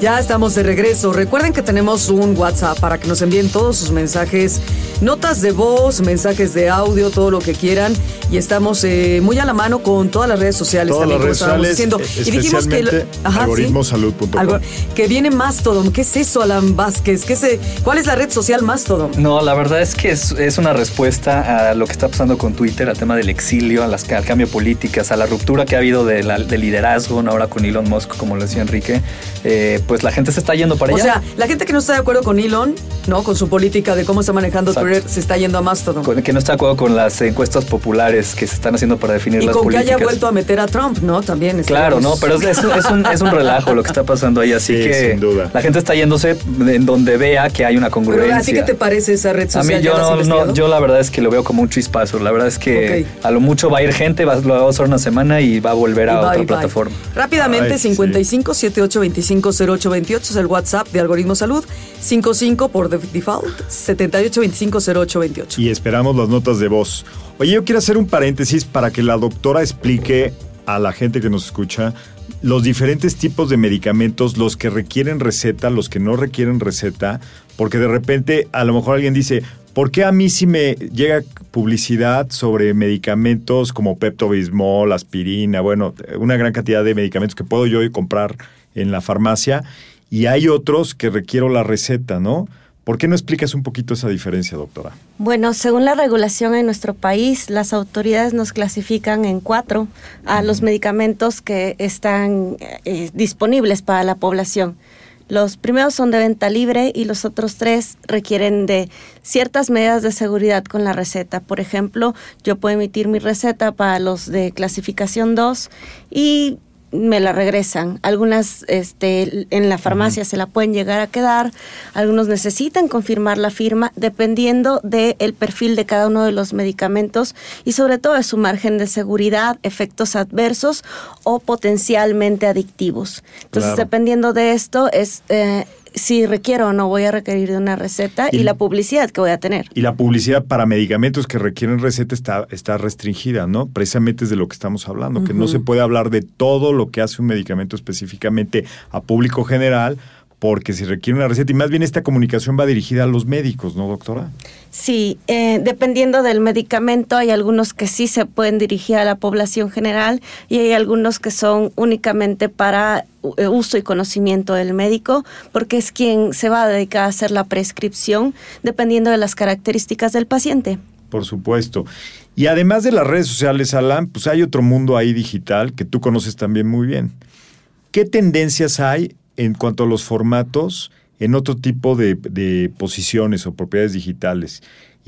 Speaker 4: Ya estamos de regreso. Recuerden que tenemos un WhatsApp para que nos envíen todos sus mensajes, notas de voz, mensajes de audio, todo lo que quieran. Y estamos eh, muy a la mano con todas las redes sociales
Speaker 2: Todas
Speaker 4: también,
Speaker 2: las
Speaker 4: como
Speaker 2: redes
Speaker 4: estábamos
Speaker 2: sociales,
Speaker 4: diciendo. Y dijimos que. Ajá, sí.
Speaker 2: algoritmosalud.com.
Speaker 4: Algo- que viene Mastodon. ¿Qué es eso, Alan Vázquez? ¿Qué se, ¿Cuál es la red social Mastodon?
Speaker 6: No, la verdad es que es, es una respuesta a lo que está pasando con Twitter, al tema del exilio, a las, al cambio de políticas, a la ruptura que ha habido de, la- de liderazgo, ¿no? ahora con Elon Musk, como lo decía Enrique. Eh, pues la gente se está yendo para
Speaker 4: O
Speaker 6: allá.
Speaker 4: sea, la gente que no está de acuerdo con Elon, ¿no? Con su política de cómo está manejando
Speaker 6: Exacto.
Speaker 4: Twitter, se está yendo a Mastodon.
Speaker 6: Con- que no está de acuerdo con las encuestas populares que se están haciendo para definir
Speaker 4: y
Speaker 6: las
Speaker 4: con que haya vuelto a meter a Trump, ¿no? También.
Speaker 6: Claro, no, pero es, es un- es un, es un relajo lo que está pasando ahí, así
Speaker 2: Sí,
Speaker 6: que
Speaker 2: sin duda.
Speaker 6: la gente está yéndose en donde vea que hay una
Speaker 4: Pero
Speaker 6: congruencia.
Speaker 4: ¿a ti qué te parece esa red
Speaker 6: A
Speaker 4: social?
Speaker 6: mí
Speaker 4: ¿Ya
Speaker 6: yo no, no, yo la verdad es que lo veo como un chispazo. La verdad es que a lo mucho va a ir gente, va, lo va a usar una semana y va a volver a
Speaker 4: bye,
Speaker 6: otra
Speaker 4: bye.
Speaker 6: plataforma.
Speaker 4: Rápidamente,
Speaker 2: Ay, sí.
Speaker 4: 55 78 25 08 28 es el WhatsApp de Algoritmo Salud. 55 por de- default, 78 25 08 28.
Speaker 2: Y esperamos las notas de voz. Oye, yo quiero hacer un paréntesis para que la doctora explique a la gente que nos escucha los diferentes tipos de medicamentos, los que requieren receta, los que no requieren receta, porque de repente a lo mejor alguien dice, ¿por qué a mí si me llega publicidad sobre medicamentos como Pepto-Bismol, aspirina, bueno, una gran cantidad de medicamentos que puedo yo comprar en la farmacia y hay otros que requiero la receta, ¿no? ¿Por qué no explicas un poquito esa diferencia, doctora?
Speaker 5: Bueno, según la regulación en nuestro país, las autoridades nos clasifican en cuatro a los medicamentos que están eh, disponibles para la población. Los primeros son de venta libre y los otros tres requieren de ciertas medidas de seguridad con la receta. Por ejemplo, yo puedo emitir mi receta para los de clasificación 2 y me la regresan. Algunas este, en la farmacia se la pueden llegar a quedar, algunos necesitan confirmar la firma dependiendo del perfil de cada uno de los medicamentos y sobre todo de su margen de seguridad, efectos adversos o potencialmente adictivos. Entonces,
Speaker 2: Claro.
Speaker 5: dependiendo de esto, es eh, si requiero o no voy a requerir de una receta y,
Speaker 2: Y-
Speaker 5: la publicidad que voy a tener.
Speaker 2: Y la publicidad para medicamentos que requieren receta está, está restringida, ¿no? Precisamente es de lo que estamos hablando, que no se puede hablar de todo lo que hace un medicamento específicamente a público general porque se requiere una receta y más bien esta comunicación va dirigida a los médicos, ¿no, doctora?
Speaker 5: Sí, eh, dependiendo del medicamento, hay algunos que sí se pueden dirigir a la población general y hay algunos que son únicamente para eh, uso y conocimiento del médico, porque es quien se va a dedicar a hacer la prescripción dependiendo de las características del paciente.
Speaker 2: Por supuesto. Y además de las redes sociales, Alan, pues hay otro mundo ahí digital que tú conoces también muy bien. ¿Qué tendencias hay en cuanto a los formatos en otro tipo de, de posiciones o propiedades digitales?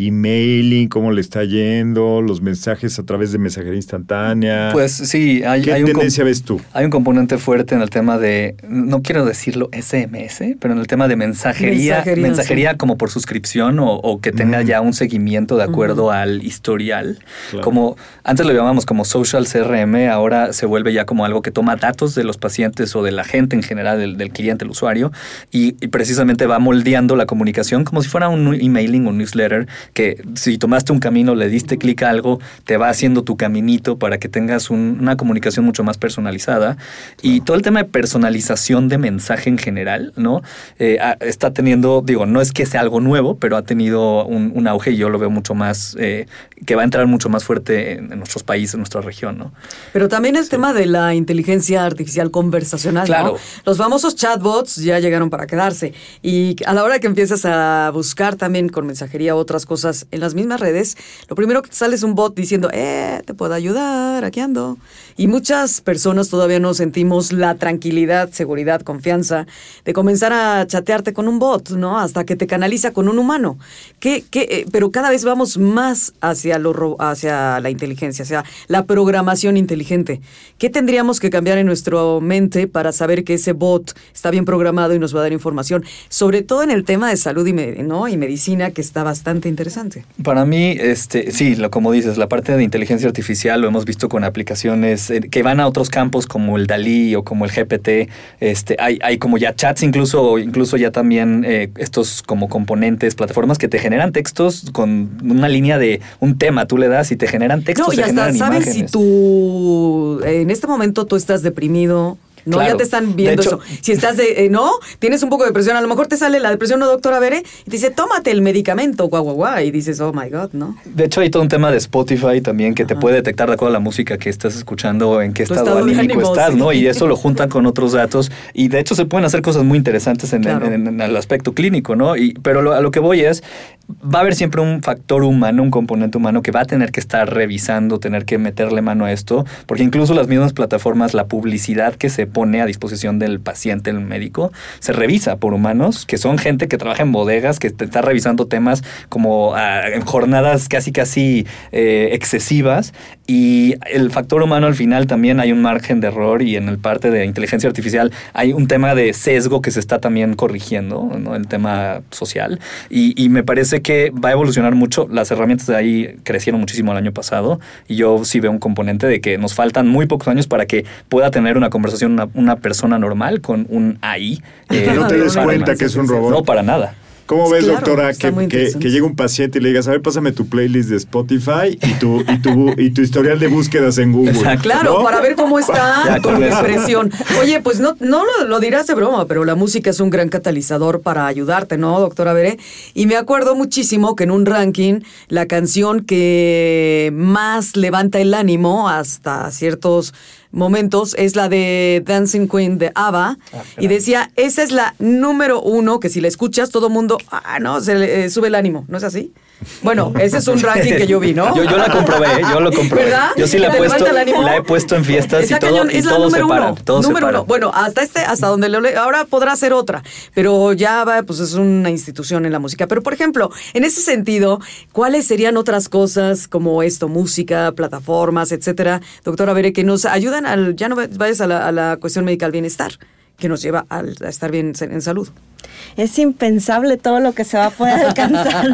Speaker 2: Emailing, cómo le está yendo, los mensajes a través de mensajería instantánea.
Speaker 6: Pues sí, hay,
Speaker 2: ¿Qué
Speaker 6: hay un
Speaker 2: tendencia
Speaker 6: com-
Speaker 2: ves tú?
Speaker 6: Hay un componente fuerte en el tema de, no quiero decirlo SMS, pero en el tema de mensajería,
Speaker 4: Mensajería,
Speaker 6: mensajería,
Speaker 4: sí.
Speaker 6: como por suscripción o, o que tenga
Speaker 2: Mm.
Speaker 6: ya un seguimiento de acuerdo al historial.
Speaker 2: Claro.
Speaker 6: Como antes lo llamamos como social CRM, ahora se vuelve ya como algo que toma datos de los pacientes o de la gente en general, del, del cliente, el usuario, y, y precisamente va moldeando la comunicación como si fuera un emailing o newsletter que si tomaste un camino, le diste clic a algo, te va haciendo tu caminito para que tengas un- una comunicación mucho más personalizada. Y todo el tema de personalización de mensaje en general, ¿no? Eh, ha- está teniendo, digo, no es que sea algo nuevo, pero ha tenido un, un auge y yo lo veo mucho más, eh, que va a entrar mucho más fuerte en, en nuestros países, en nuestra región, ¿no?
Speaker 4: Pero también el tema de la inteligencia artificial conversacional, ¿no?
Speaker 6: Claro.
Speaker 4: Los famosos chatbots ya llegaron para quedarse. Y a la hora que empiezas a buscar también con mensajería otras cosas en las mismas redes, lo primero que te sale es un bot diciendo, eh, te puedo ayudar, aquí ando. Y muchas personas todavía no sentimos la tranquilidad, seguridad, confianza de comenzar a chatearte con un bot, ¿no? Hasta que te canaliza con un humano. ¿Qué, qué, eh, pero cada vez vamos más hacia, lo, hacia la inteligencia, hacia la programación inteligente. ¿Qué tendríamos que cambiar en nuestra mente para saber que ese bot está bien programado y nos va a dar información? Sobre todo en el tema de salud y, ¿no? y medicina, que está bastante interesante.
Speaker 6: Para mí, este, sí, lo como dices, la parte de inteligencia artificial lo hemos visto con aplicaciones eh, que van a otros campos como el Dalí o como el GPT. Este, hay, hay como ya chats incluso, o incluso ya también eh, estos como componentes, plataformas que te generan textos con una línea de un tema. Tú le das y te generan textos,
Speaker 4: No, y hasta
Speaker 6: generan
Speaker 4: saben si tú, en este momento tú estás deprimido. No,
Speaker 6: Claro.
Speaker 4: ya te están viendo
Speaker 6: hecho-
Speaker 4: eso. Si estás de, eh, no, tienes un poco de depresión, a lo mejor te sale la depresión, no, doctora Bere, y te dice, tómate el medicamento, guau, guau, guau, y dices, oh my God, ¿no?
Speaker 6: De hecho, hay todo un tema de Spotify también que te puede detectar de acuerdo a la música que estás escuchando, en qué estado,
Speaker 4: estado
Speaker 6: anímico estás. ¿no? Y eso lo juntan con otros datos. Y de hecho se pueden hacer cosas muy interesantes en,
Speaker 4: Claro.
Speaker 6: en- en el aspecto clínico, ¿no? Y, pero lo- a lo que voy es, va a haber siempre un factor humano, un componente humano que va a tener que estar revisando, tener que meterle mano a esto, porque incluso las mismas plataformas, la publicidad que se pone a disposición del paciente, el médico, se revisa por humanos, que son gente que trabaja en bodegas, que está revisando temas como ah, en jornadas casi casi eh, excesivas y el factor humano al final también hay un margen de error y en el parte de inteligencia artificial hay un tema de sesgo que se está también corrigiendo, ¿no? el tema social y, y me parece que va a evolucionar mucho, las herramientas de ahí crecieron muchísimo el año pasado y yo sí veo un componente de que nos faltan muy pocos años para que pueda tener una conversación una, una persona normal con un AI.
Speaker 2: Que no te des cuenta que es un robot.
Speaker 6: No, para nada.
Speaker 2: ¿Cómo ves,
Speaker 4: Claro,
Speaker 2: doctora, que, que, llega un paciente y le digas, a ver, pásame tu playlist de Spotify y tu, y tu, y tu historial de búsquedas en Google?
Speaker 6: Exacto.
Speaker 4: Claro,
Speaker 2: ¿no?
Speaker 4: para ver cómo está tu
Speaker 6: con eso.
Speaker 4: depresión. Oye, pues no, no lo, lo dirás de broma, pero la música es un gran catalizador para ayudarte, ¿no, doctora Veré? Y me acuerdo muchísimo que en un ranking, la canción que más levanta el ánimo hasta ciertos momentos es la de Dancing Queen de ABBA. y decía, esa es la número uno, que si la escuchas, todo mundo, ah, no, se le eh, sube el ánimo, ¿no es así? Bueno, ese es un ranking que yo vi, ¿no?
Speaker 6: Yo, yo la comprobé, ¿eh? yo lo comprobé.
Speaker 4: ¿Verdad?
Speaker 6: Yo sí la he
Speaker 4: ¿Te
Speaker 6: puesto, la he puesto en fiestas y todo,
Speaker 4: cañón,
Speaker 6: y
Speaker 4: es la
Speaker 6: todo se
Speaker 4: número
Speaker 6: para.
Speaker 4: uno.
Speaker 6: Todo se
Speaker 4: número
Speaker 6: para.
Speaker 4: uno. Bueno, hasta este, hasta donde le ahora podrá ser otra, pero ya va, pues es una institución en la música. Pero por ejemplo, en ese sentido, ¿cuáles serían otras cosas como esto, música, plataformas, etcétera, doctora Bere, que nos ayudan al, ya no vayas a la, a la cuestión médica, al bienestar, que nos lleva al- a estar bien en salud?
Speaker 5: Es impensable todo lo que se va a poder alcanzar.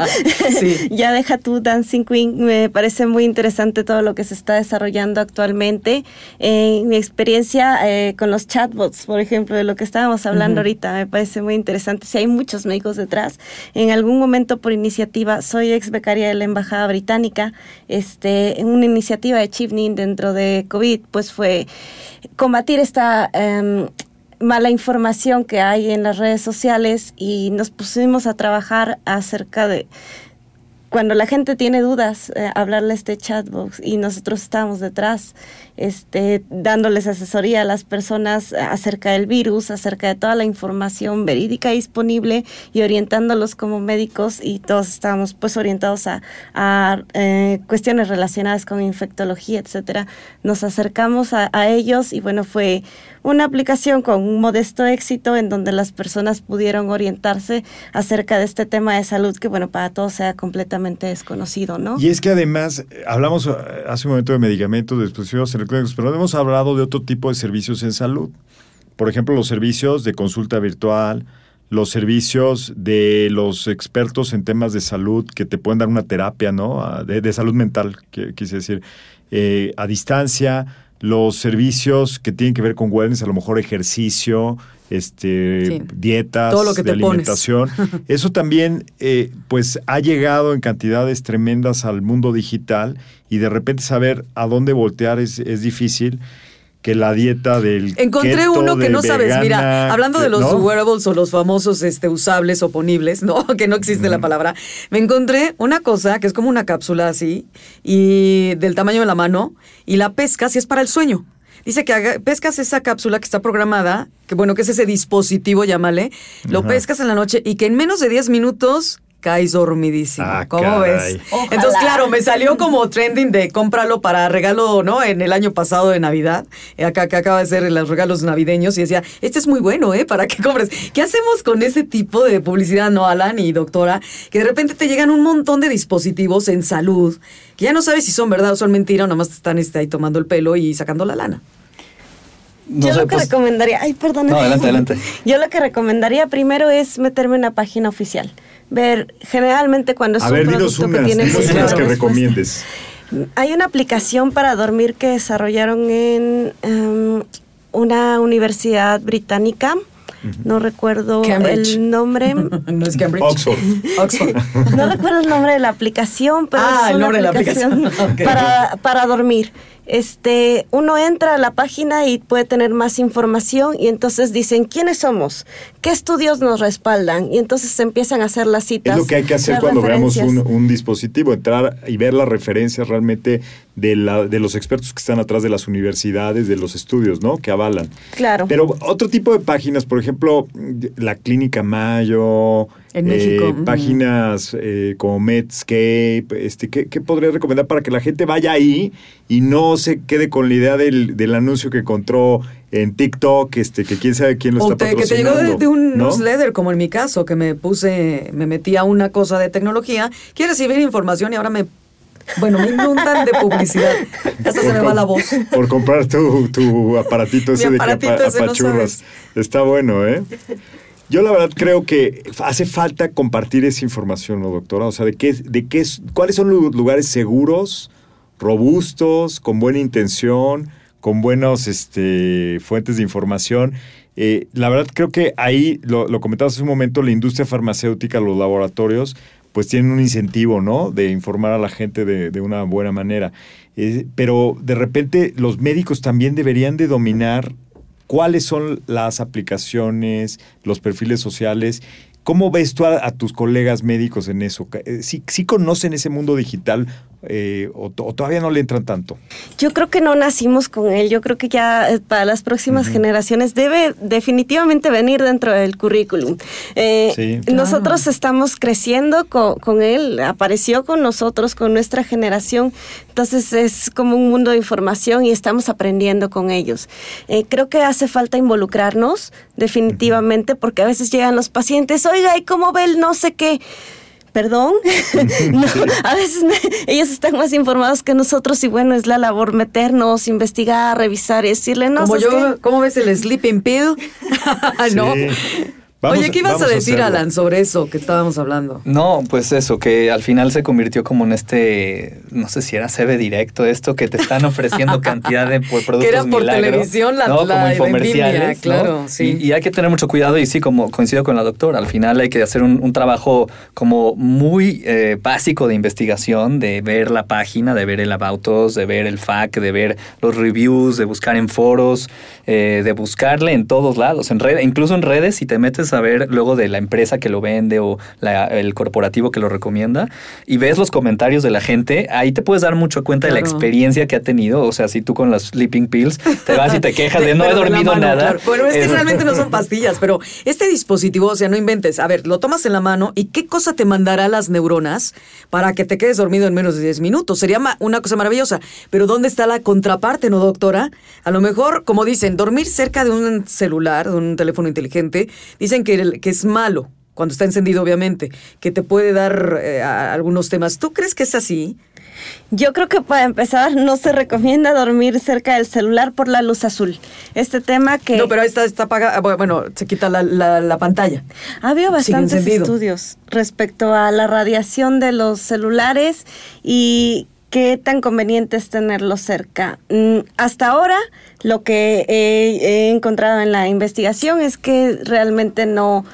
Speaker 4: Sí.
Speaker 5: ya deja tu Dancing Queen, me parece muy interesante todo lo que se está desarrollando actualmente. En mi experiencia eh, con los chatbots, por ejemplo, de lo que estábamos hablando ahorita, me parece muy interesante. Si hay muchos médicos detrás, en algún momento por iniciativa, soy ex becaria de la Embajada Británica, este, en una iniciativa de Chivnin dentro de COVID, pues fue combatir esta... em, mala información que hay en las redes sociales y nos pusimos a trabajar acerca de cuando la gente tiene dudas, eh, hablarle este chatbox y nosotros estamos detrás, este, dándoles asesoría a las personas acerca del virus, acerca de toda la información verídica disponible y orientándolos como médicos y todos estábamos pues orientados a, a eh, cuestiones relacionadas con infectología, etcétera. Nos acercamos a ellos y bueno, fue una aplicación con un modesto éxito en donde las personas pudieron orientarse acerca de este tema de salud que, bueno, para todos sea completamente desconocido, ¿no?
Speaker 2: Y es que además, eh, hablamos eh, hace un momento de medicamentos, de dispositivos electrónicos, pero hemos hablado de otro tipo de servicios en salud. Por ejemplo, los servicios de consulta virtual, los servicios de los expertos en temas de salud que te pueden dar una terapia, ¿no? Ah, De, de salud mental, quise decir, eh, a distancia, los servicios que tienen que ver con wellness, a lo mejor ejercicio, este,
Speaker 4: Sí.
Speaker 2: dietas,
Speaker 4: Todo lo que
Speaker 2: de
Speaker 4: te pones.
Speaker 2: alimentación. Eso también, eh, pues, ha llegado en cantidades tremendas al mundo digital y de repente saber a dónde voltear es, es difícil. Que la dieta del
Speaker 4: Encontré
Speaker 2: keto,
Speaker 4: uno que no sabes,
Speaker 2: vegana,
Speaker 4: mira, hablando de los
Speaker 2: ¿no?
Speaker 4: wearables o los famosos este, usables o ponibles, ¿no? Que no existe la palabra. Me encontré una cosa que es como una cápsula así, y del tamaño de la mano, y la pescas y es para el sueño. Dice que haga- pescas esa cápsula que está programada, que bueno, que es ese dispositivo, llámale, lo
Speaker 2: Ajá.
Speaker 4: pescas en la noche y que en menos de 10 minutos caes dormidísimo.
Speaker 2: Ah,
Speaker 4: ¿Cómo
Speaker 2: caray.
Speaker 4: ves? Entonces, claro, me salió como trending de cómpralo para regalo, ¿no? En el año pasado de Navidad. Eh, Acá, acá acaba de ser los regalos navideños y decía, este es muy bueno, ¿eh? Para que compres. ¿Qué hacemos con ese tipo de publicidad, no, Alan y doctora? Que de repente te llegan un montón de dispositivos en salud que ya no sabes si son verdad o son mentira o nomás te están este, ahí tomando el pelo y sacando la lana.
Speaker 6: No
Speaker 5: Yo
Speaker 6: sé,
Speaker 5: lo que
Speaker 6: pues-
Speaker 5: recomendaría, ay, perdón.
Speaker 6: No, adelante, adelante.
Speaker 5: Yo lo que recomendaría primero es meterme en una página oficial. Ver, generalmente cuando es
Speaker 2: A
Speaker 5: un
Speaker 2: ver,
Speaker 5: producto que
Speaker 2: unas,
Speaker 5: tiene
Speaker 2: dinos
Speaker 5: mucha
Speaker 2: unas que recomiendes.
Speaker 5: Hay una aplicación para dormir que desarrollaron en em, una universidad británica. No recuerdo
Speaker 4: Cambridge.
Speaker 5: el nombre.
Speaker 4: no es Cambridge.
Speaker 2: Oxford.
Speaker 4: Oxford.
Speaker 5: No recuerdo el nombre de la aplicación, pero
Speaker 4: Ah,
Speaker 5: es
Speaker 4: el
Speaker 5: una
Speaker 4: nombre de la aplicación. Ok.
Speaker 5: para, para dormir. Este, uno entra a la página y puede tener más información y entonces dicen quiénes somos, qué estudios nos respaldan y entonces se empiezan a hacer las citas.
Speaker 2: Es lo que hay que hacer cuando veamos un dispositivo, entrar y ver las referencias realmente de, la, de los expertos que están atrás de las universidades, de los estudios, ¿no? Que avalan.
Speaker 5: Claro.
Speaker 2: Pero otro tipo de páginas, por ejemplo, la Clínica Mayo,
Speaker 4: En
Speaker 2: eh,
Speaker 4: México, ujú.
Speaker 2: páginas eh, como Medscape, este, ¿qué, qué podría recomendar para que la gente vaya ahí y no se quede con la idea del, del anuncio que encontró en TikTok, este, que quién sabe quién lo
Speaker 4: O
Speaker 2: está
Speaker 4: te- que te llegó de,
Speaker 2: patrocinando,
Speaker 4: de un
Speaker 2: ¿no?
Speaker 4: newsletter, como en mi caso, que me puse, me metí a una cosa de tecnología, quiero recibir información y ahora me, bueno, me inundan de publicidad. Hasta se me va la voz.
Speaker 2: Por comprar tu, tu aparatito ese
Speaker 4: Mi
Speaker 2: de que
Speaker 4: aparatito
Speaker 2: apa-
Speaker 4: no
Speaker 2: apachurras.
Speaker 4: sabes.
Speaker 2: Está bueno, ¿eh? Yo la verdad creo que hace falta compartir esa información, ¿no, doctora? O sea, de qué, de qué, es- cuáles son los lugares seguros, robustos, con buena intención, con buenas este, fuentes de información. Eh, la verdad creo que ahí, lo, lo comentabas hace un momento, la industria farmacéutica, los laboratorios, pues tienen un incentivo, ¿no? De informar a la gente de, de una buena manera. Eh, pero de repente los médicos también deberían de dominar cuáles son las aplicaciones, los perfiles sociales. ¿Cómo ves tú a, a tus colegas médicos en eso? Eh, ¿Sí, sí conocen ese mundo digital eh, o, to- o todavía no le entran tanto?
Speaker 5: Yo creo que no nacimos con él. Yo creo que ya eh, para las próximas generaciones debe definitivamente venir dentro del currículum. Eh,
Speaker 2: Sí.
Speaker 5: Nosotros estamos creciendo co- con, él, apareció con nosotros, con nuestra generación. Entonces es como un mundo de información y estamos aprendiendo con ellos. Eh, creo que hace falta involucrarnos definitivamente porque a veces llegan los pacientes, oiga, ¿y cómo ve el no sé qué? Perdón, No, a veces ellos están más informados que nosotros y bueno, es la labor meternos, investigar, revisar y decirle, no,
Speaker 4: Como
Speaker 5: ¿sabes
Speaker 4: yo? ¿cómo ves el sleeping pill? ¿No?
Speaker 2: Sí. Vamos-
Speaker 4: Oye, ¿qué ibas a decir. Alan, sobre eso que estábamos hablando?
Speaker 6: No, pues eso, que al final se convirtió como en este, no sé si era CB directo, esto que te están ofreciendo cantidad de por productos
Speaker 4: Que era por
Speaker 6: milagro,
Speaker 4: televisión la-
Speaker 6: ¿no?
Speaker 4: la
Speaker 6: como infomerciales, ¿no?
Speaker 4: claro, sí.
Speaker 6: Y, y hay que tener mucho cuidado y sí, como coincido con la doctora, al final hay que hacer un, un trabajo como muy eh, básico de investigación, de ver la página, de ver el About Us, de ver el FAQ, de ver los reviews, de buscar en foros, eh, de buscarle en todos lados, en redes, incluso en redes, si te metes a ver luego de la empresa que lo vende o la- el corporativo que lo recomienda y ves los comentarios de la gente, ahí te puedes dar mucho cuenta de la experiencia que ha tenido. O sea, si tú con las sleeping pills te vas y te quejas de no he dormido
Speaker 4: mano,
Speaker 6: nada.
Speaker 4: claro. Bueno, es que realmente no son pastillas, pero este dispositivo, o sea, no inventes. A ver, lo tomas en la mano y qué cosa te mandará las neuronas para que te quedes dormido en menos de 10 minutos. Sería una cosa maravillosa. Pero ¿dónde está la contraparte, no, doctora? A lo mejor, como dicen, dormir cerca de un celular, de un teléfono inteligente, dicen que, es malo. Cuando está encendido, obviamente, que te puede dar eh, algunos temas. ¿Tú crees que es así?
Speaker 5: Yo creo que para empezar no se recomienda dormir cerca del celular por la luz azul. Este tema que
Speaker 4: No, pero ahí está, está apagada. Bueno, se quita la, la- la pantalla.
Speaker 5: ha habido bastantes estudios respecto a la radiación de los celulares y qué tan conveniente es tenerlos cerca. Mm, hasta ahora lo que he, he encontrado en la investigación es que realmente no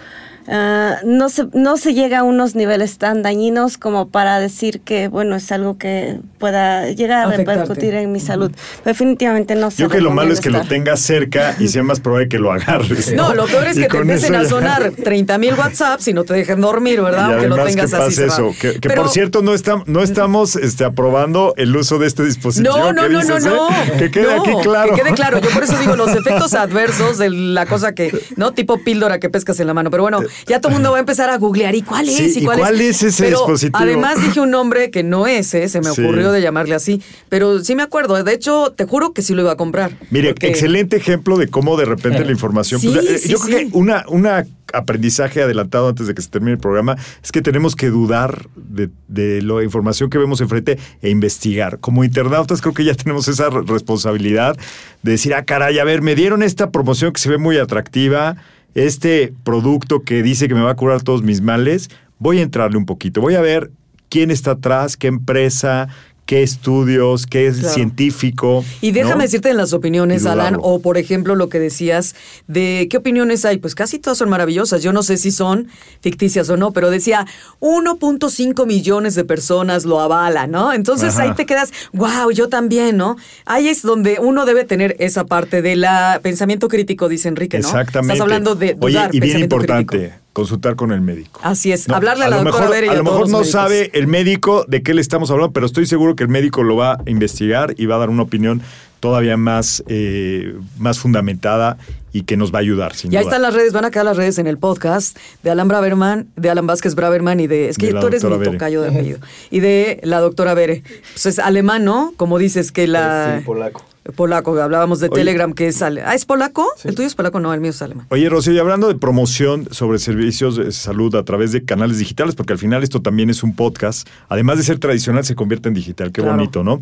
Speaker 5: ah, no, se, no se llega a unos niveles tan dañinos como para decir que, bueno, es algo que pueda llegar a
Speaker 4: Afectarte.
Speaker 5: repercutir en mi salud. Definitivamente no se
Speaker 2: Yo creo que lo malo es que lo tengas cerca y sea más probable que lo agarres.
Speaker 4: No, lo peor es
Speaker 2: Y
Speaker 4: que te empiecen a sonar 30 mil WhatsApps y no te dejen dormir,
Speaker 2: Y
Speaker 4: ¿verdad? Aunque lo
Speaker 2: además
Speaker 4: tengas
Speaker 2: que
Speaker 4: así.
Speaker 2: eso. Que, que
Speaker 4: Pero-
Speaker 2: por cierto, no, está, no estamos este, aprobando el uso de este dispositivo.
Speaker 4: No, no,
Speaker 2: que
Speaker 4: no, no,
Speaker 2: dices,
Speaker 4: no.
Speaker 2: ¿eh? Que quede
Speaker 4: No,
Speaker 2: aquí claro.
Speaker 4: Que quede claro. Yo por eso digo los efectos adversos de la cosa que, ¿no? Tipo píldora que pescas en la mano. Pero bueno, ya todo el mundo va a empezar a googlear. ¿Y cuál es?
Speaker 2: Sí,
Speaker 4: ¿Y
Speaker 2: ¿y
Speaker 4: cuál,
Speaker 2: es ese
Speaker 4: Pero
Speaker 2: dispositivo?
Speaker 4: Además dije un nombre que no es, ¿eh? Se me
Speaker 2: Sí.
Speaker 4: ocurrió de llamarle así. Pero sí me acuerdo. De hecho, te juro que sí lo iba a comprar.
Speaker 2: Mire,
Speaker 4: Porque-
Speaker 2: excelente ejemplo de cómo de repente la información.
Speaker 4: Sí,
Speaker 2: pues, eh,
Speaker 4: sí,
Speaker 2: yo
Speaker 4: sí.
Speaker 2: creo que una, una aprendizaje adelantado antes de que se termine el programa es que tenemos que dudar de, de la información que vemos enfrente e investigar. Como internautas creo que ya tenemos esa re- responsabilidad de decir, ah, caray, a ver, me dieron esta promoción que se ve muy atractiva, este producto que dice que me va a curar todos mis males, voy a entrarle un poquito, voy a ver quién está atrás, qué empresa, qué estudios, qué es
Speaker 4: Claro.
Speaker 2: científico.
Speaker 4: Y déjame
Speaker 2: ¿no?
Speaker 4: decirte en las opiniones. Alan, o por ejemplo lo que decías de qué opiniones hay. Pues casi todas son maravillosas. Yo no sé si son ficticias o no, pero decía 1.5 millones de personas lo avalan, ¿no? Entonces
Speaker 2: Ajá.
Speaker 4: ahí te quedas, wow, yo también, ¿no? Ahí es donde uno debe tener esa parte de la pensamiento crítico, dice Enrique, ¿no?
Speaker 2: Exactamente.
Speaker 4: Estás hablando de dudar,
Speaker 2: Oye, y bien importante,
Speaker 4: crítico.
Speaker 2: Consultar con el médico.
Speaker 4: Así es,
Speaker 2: No,
Speaker 4: hablarle a la
Speaker 2: lo
Speaker 4: doctora
Speaker 2: mejor,
Speaker 4: y
Speaker 2: a
Speaker 4: a
Speaker 2: lo mejor no
Speaker 4: médicos.
Speaker 2: sabe el médico de qué le estamos hablando, pero estoy seguro que el médico lo va a investigar y va a dar una opinión todavía más, eh, más fundamentada y que nos va a ayudar, sin
Speaker 4: Ya
Speaker 2: duda.
Speaker 4: están las redes, van a quedar las redes en el podcast de Alan Braverman, de Alan Vázquez Braverman y de. Es que
Speaker 2: De
Speaker 4: tú eres mi
Speaker 2: Bere.
Speaker 4: tocayo de apellido. Y de la doctora Bere. Pues es alemán, ¿no? Como dices que la.
Speaker 6: Sí, polaco.
Speaker 4: Polaco, hablábamos de
Speaker 2: Oye.
Speaker 4: Telegram, que es. ale- Ah, ¿es polaco? ¿El tuyo es polaco? No, el mío es alemán.
Speaker 2: Oye, Rocío, y hablando de promoción sobre servicios de salud a través de canales digitales, porque al final esto también es un podcast, además de ser tradicional, se convierte en digital. Qué
Speaker 4: Claro.
Speaker 2: bonito, ¿no?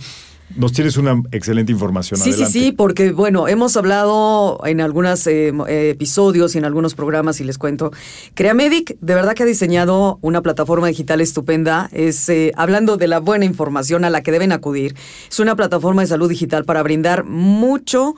Speaker 2: Nos tienes una excelente información.
Speaker 4: Sí,
Speaker 2: Adelante.
Speaker 4: sí, sí, porque bueno, hemos hablado en algunos eh, eh, episodios y en algunos programas y les cuento. Creamedic de verdad que ha diseñado una plataforma digital estupenda. Es eh, hablando de la buena información a la que deben acudir. Es una plataforma de salud digital para brindar mucho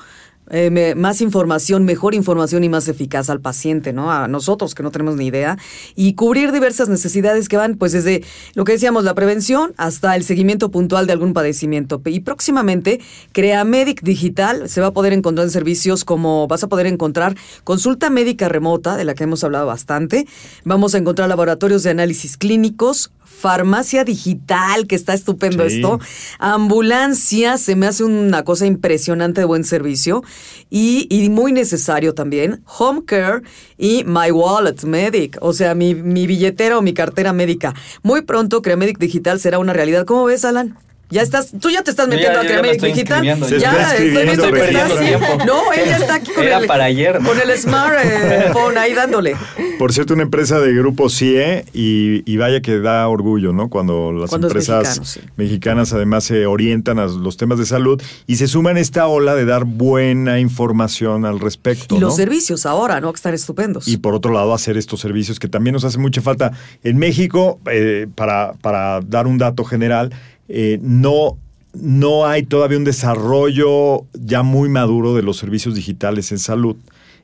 Speaker 4: eh, más información, mejor información y más eficaz al paciente, ¿no? A nosotros que no tenemos ni idea. Y cubrir diversas necesidades que van, pues, desde lo que decíamos, la prevención hasta el seguimiento puntual de algún padecimiento. Y próximamente, Creamedic Digital se va a poder encontrar en servicios como vas a poder encontrar consulta médica remota, de la que hemos hablado bastante. Vamos a encontrar laboratorios de análisis clínicos, farmacia digital, que está estupendo
Speaker 2: Sí.
Speaker 4: esto, ambulancia, se me hace una cosa impresionante de buen servicio y, y muy necesario también, home care y my wallet medic, o sea, mi, mi billetera o mi cartera médica. Muy pronto Creamedic Digital será una realidad. ¿Cómo ves, Alan? Ya estás, tú ya te estás metiendo a
Speaker 6: estoy
Speaker 4: Digital. ya
Speaker 2: está
Speaker 4: estoy viendo que estás-. No, él ya está aquí con
Speaker 6: Era
Speaker 4: el,
Speaker 6: para ayer.
Speaker 4: con el smartphone ahí dándole.
Speaker 2: Por cierto, una empresa de grupo CIE y, y vaya que da orgullo, ¿no? Cuando las
Speaker 4: Cuando
Speaker 2: empresas
Speaker 4: mexicano, sí.
Speaker 2: mexicanas además se orientan a los temas de salud y se suman a esta ola de dar buena información al respecto.
Speaker 4: Y los
Speaker 2: ¿no?
Speaker 4: servicios ahora, ¿no? Que están estupendos.
Speaker 2: Y por otro lado, hacer estos servicios que también nos hace mucha falta. En México, eh, para, para dar un dato general, eh, no, no hay todavía un desarrollo ya muy maduro de los servicios digitales en salud.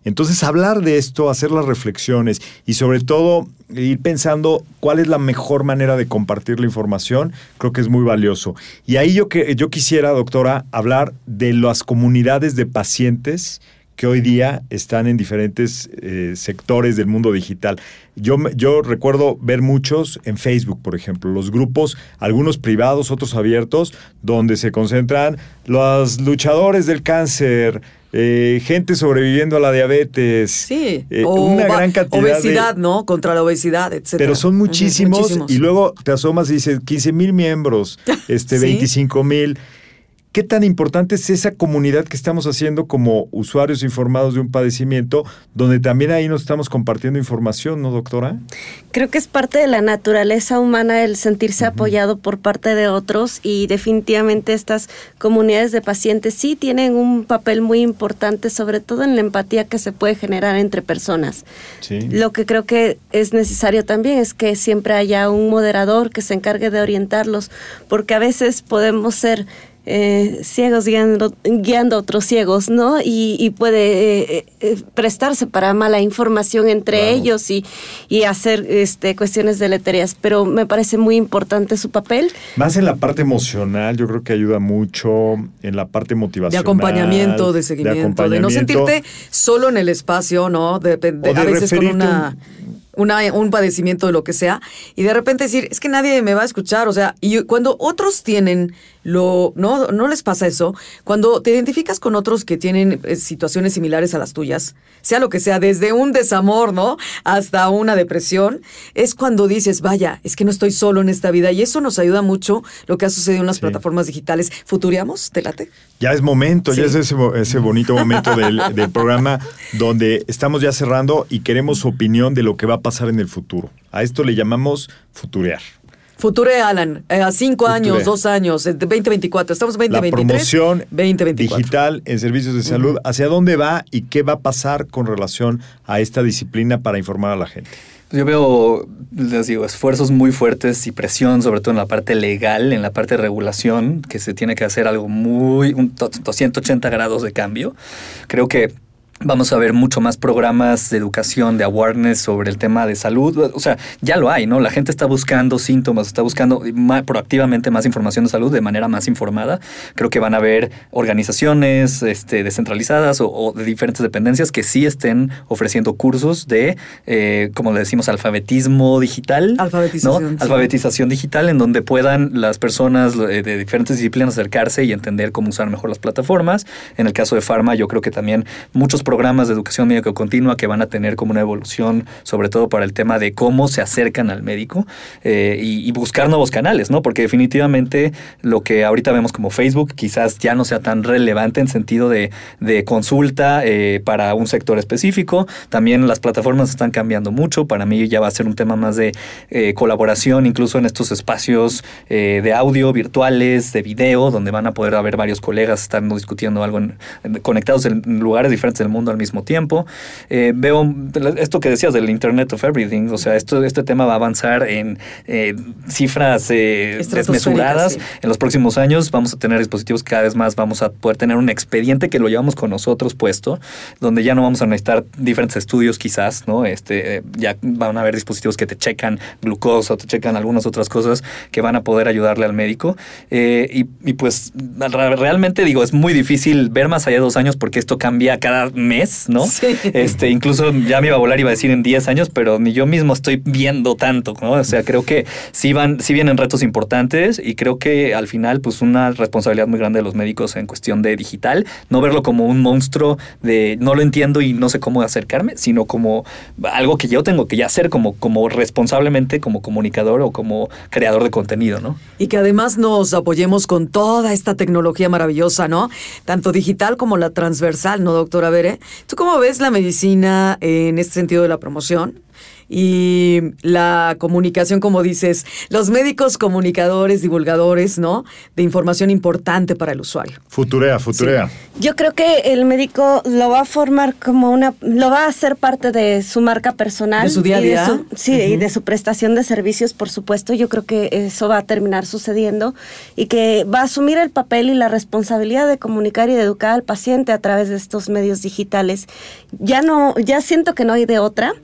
Speaker 2: Entonces, hablar de esto, hacer las reflexiones y sobre todo ir pensando cuál es la mejor manera de compartir la información, creo que es muy valioso. Y ahí yo, que, yo quisiera, doctora, hablar de las comunidades de pacientes que hoy día están en diferentes eh, sectores del mundo digital. Yo, yo recuerdo ver muchos en Facebook, por ejemplo, los grupos, algunos privados, otros abiertos, donde se concentran los luchadores del cáncer, eh, gente sobreviviendo a la diabetes.
Speaker 4: Sí.
Speaker 2: eh,
Speaker 4: O
Speaker 2: una gran cantidad
Speaker 4: Obesidad,
Speaker 2: de...
Speaker 4: ¿no? Contra la obesidad, etcétera.
Speaker 2: Pero son muchísimos. y luego te asomas y dices 15 mil miembros, este,
Speaker 4: Sí.
Speaker 2: 25 mil. ¿Qué tan importante es esa comunidad que estamos haciendo como usuarios informados de un padecimiento, donde también ahí nos estamos compartiendo información, ¿no, doctora?
Speaker 5: Creo que es parte de la naturaleza humana el sentirse apoyado por parte de otros y definitivamente estas comunidades de pacientes sí tienen un papel muy importante, sobre todo en la empatía que se puede generar entre personas.
Speaker 2: Sí.
Speaker 5: Lo que creo que es necesario también es que siempre haya un moderador que se encargue de orientarlos, porque a veces podemos ser eh, ciegos guiando, guiando a otros ciegos, ¿no? Y, y puede eh, eh, prestarse para mala información entre
Speaker 2: Claro.
Speaker 5: ellos y, y hacer este, cuestiones deleterias. Pero me parece muy importante su papel.
Speaker 2: Más en la parte emocional, yo creo que ayuda mucho en la parte
Speaker 4: de
Speaker 2: motivacional.
Speaker 4: acompañamiento, de seguimiento, de, no sentirte solo en el espacio, ¿no? De, de-
Speaker 2: O de
Speaker 4: a veces con una- un padecimiento de lo que sea, y de repente decir, es que nadie me va a escuchar, o sea, y cuando otros tienen lo, no, no les pasa eso, cuando te identificas con otros que tienen eh, situaciones similares a las tuyas, sea lo que sea, desde un desamor, ¿no? Hasta una depresión, es cuando dices, vaya, es que no estoy solo en esta vida, y eso nos ayuda mucho lo que ha sucedido en las
Speaker 2: Sí.
Speaker 4: plataformas digitales. ¿Futuriamos? ¿Te late?
Speaker 2: Ya es momento, ya es ese bonito momento del, del programa donde estamos ya cerrando y queremos su opinión de lo que va a pasar en el futuro. A esto le llamamos futurear.
Speaker 4: Future Alan, eh, a cinco
Speaker 2: Future.
Speaker 4: años, dos años, eh, de 2024. Estamos en
Speaker 2: La
Speaker 4: 2023.
Speaker 2: promoción
Speaker 4: 2024.
Speaker 2: digital en servicios de salud, ¿hacia dónde va y qué va a pasar con relación a esta disciplina para informar a la gente?
Speaker 6: Yo veo, les digo, esfuerzos muy fuertes y presión, sobre todo en la parte legal, en la parte de regulación, que se tiene que hacer algo muy, un to- 180 grados de cambio. Creo que vamos a ver mucho más programas de educación, de awareness sobre el tema de salud. O sea, ya lo hay, ¿no? La gente está buscando síntomas, está buscando proactivamente más información de salud de manera más informada. Creo que van a haber organizaciones este, descentralizadas o, o de diferentes dependencias que sí estén ofreciendo cursos de, eh, como le decimos, alfabetismo digital.
Speaker 4: Alfabetización,
Speaker 6: ¿no?
Speaker 4: sí.
Speaker 6: Alfabetización digital en donde puedan las personas eh, de diferentes disciplinas acercarse y entender cómo usar mejor las plataformas. En el caso de Pharma, yo creo que también muchos programas de educación médica continua que van a tener como una evolución, sobre todo para el tema de cómo se acercan al médico eh, y, buscar nuevos canales, ¿no? Porque definitivamente lo que ahorita vemos como Facebook quizás ya no sea tan relevante en sentido de, consulta eh, para un sector específico. También las plataformas están cambiando mucho. Para mí ya va a ser un tema más de eh, colaboración, incluso en estos espacios de audio virtuales, de video, donde van a poder haber varios colegas estando discutiendo algo en- conectados en lugares diferentes del mundo al mismo tiempo. Eh, veo esto que decías del Internet of Everything, o sea, esto, este tema va a avanzar en eh, cifras eh, desmesuradas.
Speaker 4: sí.
Speaker 6: En los próximos años vamos a tener dispositivos que cada vez más vamos a poder tener un expediente que lo llevamos con nosotros puesto, donde ya no vamos a necesitar diferentes estudios quizás, ¿no? Este, eh, ya van a haber dispositivos que te checan glucosa te checan algunas otras cosas que van a poder ayudarle al médico. Eh, y, y pues re- realmente digo, es muy difícil ver más allá de dos años porque esto cambia cada mes, ¿no? Este, incluso ya me iba a volar, iba a decir en 10 años, pero ni yo mismo estoy viendo tanto, ¿no? O sea, creo que sí van, sí vienen retos importantes y creo que al final, pues una responsabilidad muy grande de los médicos en cuestión de digital, no verlo como un monstruo de no lo entiendo y no sé cómo acercarme, sino como algo que yo tengo que ya hacer como, como responsablemente, como comunicador o como creador de contenido, ¿no?
Speaker 4: Y que además nos apoyemos con toda esta tecnología maravillosa, ¿no? Tanto digital como la transversal, ¿no, doctora Bere? ¿Tú cómo ves la medicina en este sentido de la promoción? Y la comunicación, como dices, los médicos comunicadores, divulgadores, ¿no? De información importante para el usuario.
Speaker 2: Futurea, futurea.
Speaker 5: Yo creo que el médico lo va a formar como una, lo va a hacer parte de su marca personal.
Speaker 4: De su día a día.
Speaker 5: sí, y de su prestación de servicios, por supuesto. Yo creo que eso va a terminar sucediendo y que va a asumir el papel y la responsabilidad de comunicar y de educar al paciente a través de estos medios digitales. Ya no, ya siento que no hay de otra.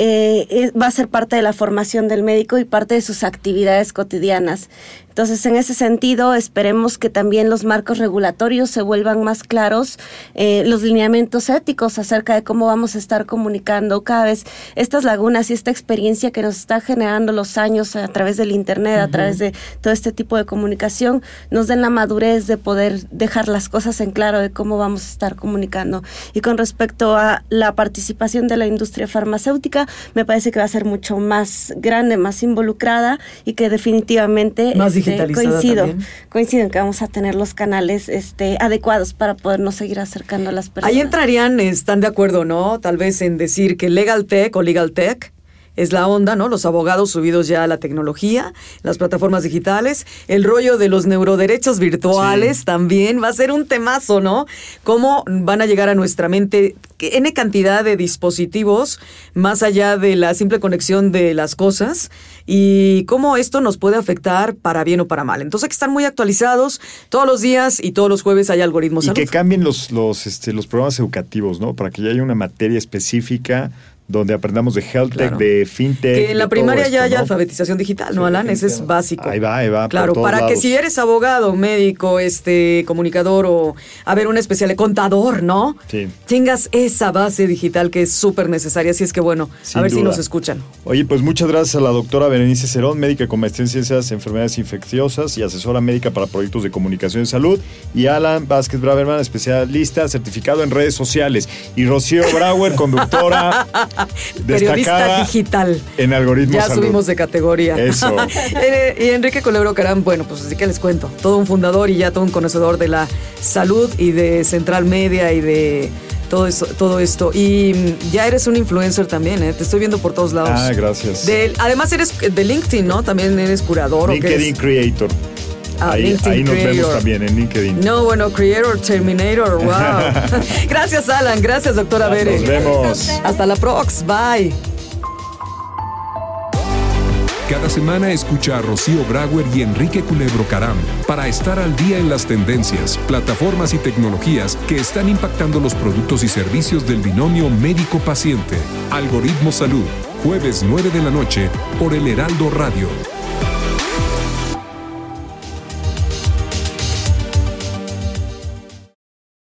Speaker 5: Eh, va a ser parte de la formación del médico y parte de sus actividades cotidianas. Entonces, en ese sentido, esperemos que también los marcos regulatorios se vuelvan más claros, eh, los lineamientos éticos acerca de cómo vamos a estar comunicando cada vez estas lagunas y esta experiencia que nos está generando los años a través del Internet, a través de todo este tipo de comunicación, nos den la madurez de poder dejar las cosas en claro de cómo vamos a estar comunicando. Y con respecto a la participación de la industria farmacéutica, me parece que va a ser mucho más grande, más involucrada y que definitivamente...
Speaker 4: Más
Speaker 5: coincido, coincido en que vamos a tener los canales este, adecuados para podernos seguir acercando a las personas.
Speaker 4: Ahí entrarían, están de acuerdo, ¿no? Tal vez en decir que Legal Tech o Legal Tech es la onda, ¿no? Los abogados subidos ya a la tecnología, las plataformas digitales, el rollo de los neuroderechos virtuales también va a ser un temazo, ¿no? Cómo van a llegar a nuestra mente N cantidad de dispositivos más allá de la simple conexión de las cosas y cómo esto nos puede afectar para bien o para mal. Entonces hay que estar muy actualizados todos los días y todos los jueves hay algoritmos.
Speaker 2: Y que cambien los, los, este, los programas educativos, ¿no? Para que ya haya una materia específica donde aprendamos de health tech, de fintech.
Speaker 4: Que en la primaria ya haya alfabetización digital, ¿no, Alan? Ese es básico.
Speaker 2: Ahí va, ahí va.
Speaker 4: Claro, para que si eres abogado, médico, este, comunicador o, a ver, un especial contador, ¿no?
Speaker 2: Sí.
Speaker 4: Tengas esa base digital que es súper necesaria. Así es que bueno, a ver si nos escuchan.
Speaker 2: Oye, pues muchas gracias a la doctora Berenice Cerón, médica con maestría en ciencias, enfermedades infecciosas y asesora médica para proyectos de comunicación y salud. Y Alan Vázquez Braverman, especialista certificado en redes sociales. Y Rocío Brauer, conductora
Speaker 4: Periodista digital.
Speaker 2: En algoritmos.
Speaker 4: Ya subimos de categoría.
Speaker 2: Eso.
Speaker 4: Eh, y Enrique Colebro Caram, bueno, pues así que les cuento. Todo un fundador y ya todo un conocedor de la salud y de Central Media y de todo eso, todo esto. Y mm, ya eres un influencer también, ¿eh? Te estoy viendo por todos lados.
Speaker 2: Ah, gracias.
Speaker 4: además eres de LinkedIn, ¿no? También eres curador.
Speaker 2: LinkedIn Creator.
Speaker 4: Ah,
Speaker 2: ahí, ahí nos vemos también en LinkedIn.
Speaker 4: No, bueno, Creator, Terminator, wow. gracias, Alan. Gracias, doctora Bere.
Speaker 2: Nos vemos.
Speaker 4: Hasta la prox. Bye.
Speaker 8: Cada semana escucha a Rocío Brauer y Enrique Culebro Caram para estar al día en las tendencias, plataformas y tecnologías que están impactando los productos y servicios del binomio médico-paciente. Algoritmo Salud, jueves 9 de la noche por el Heraldo Radio.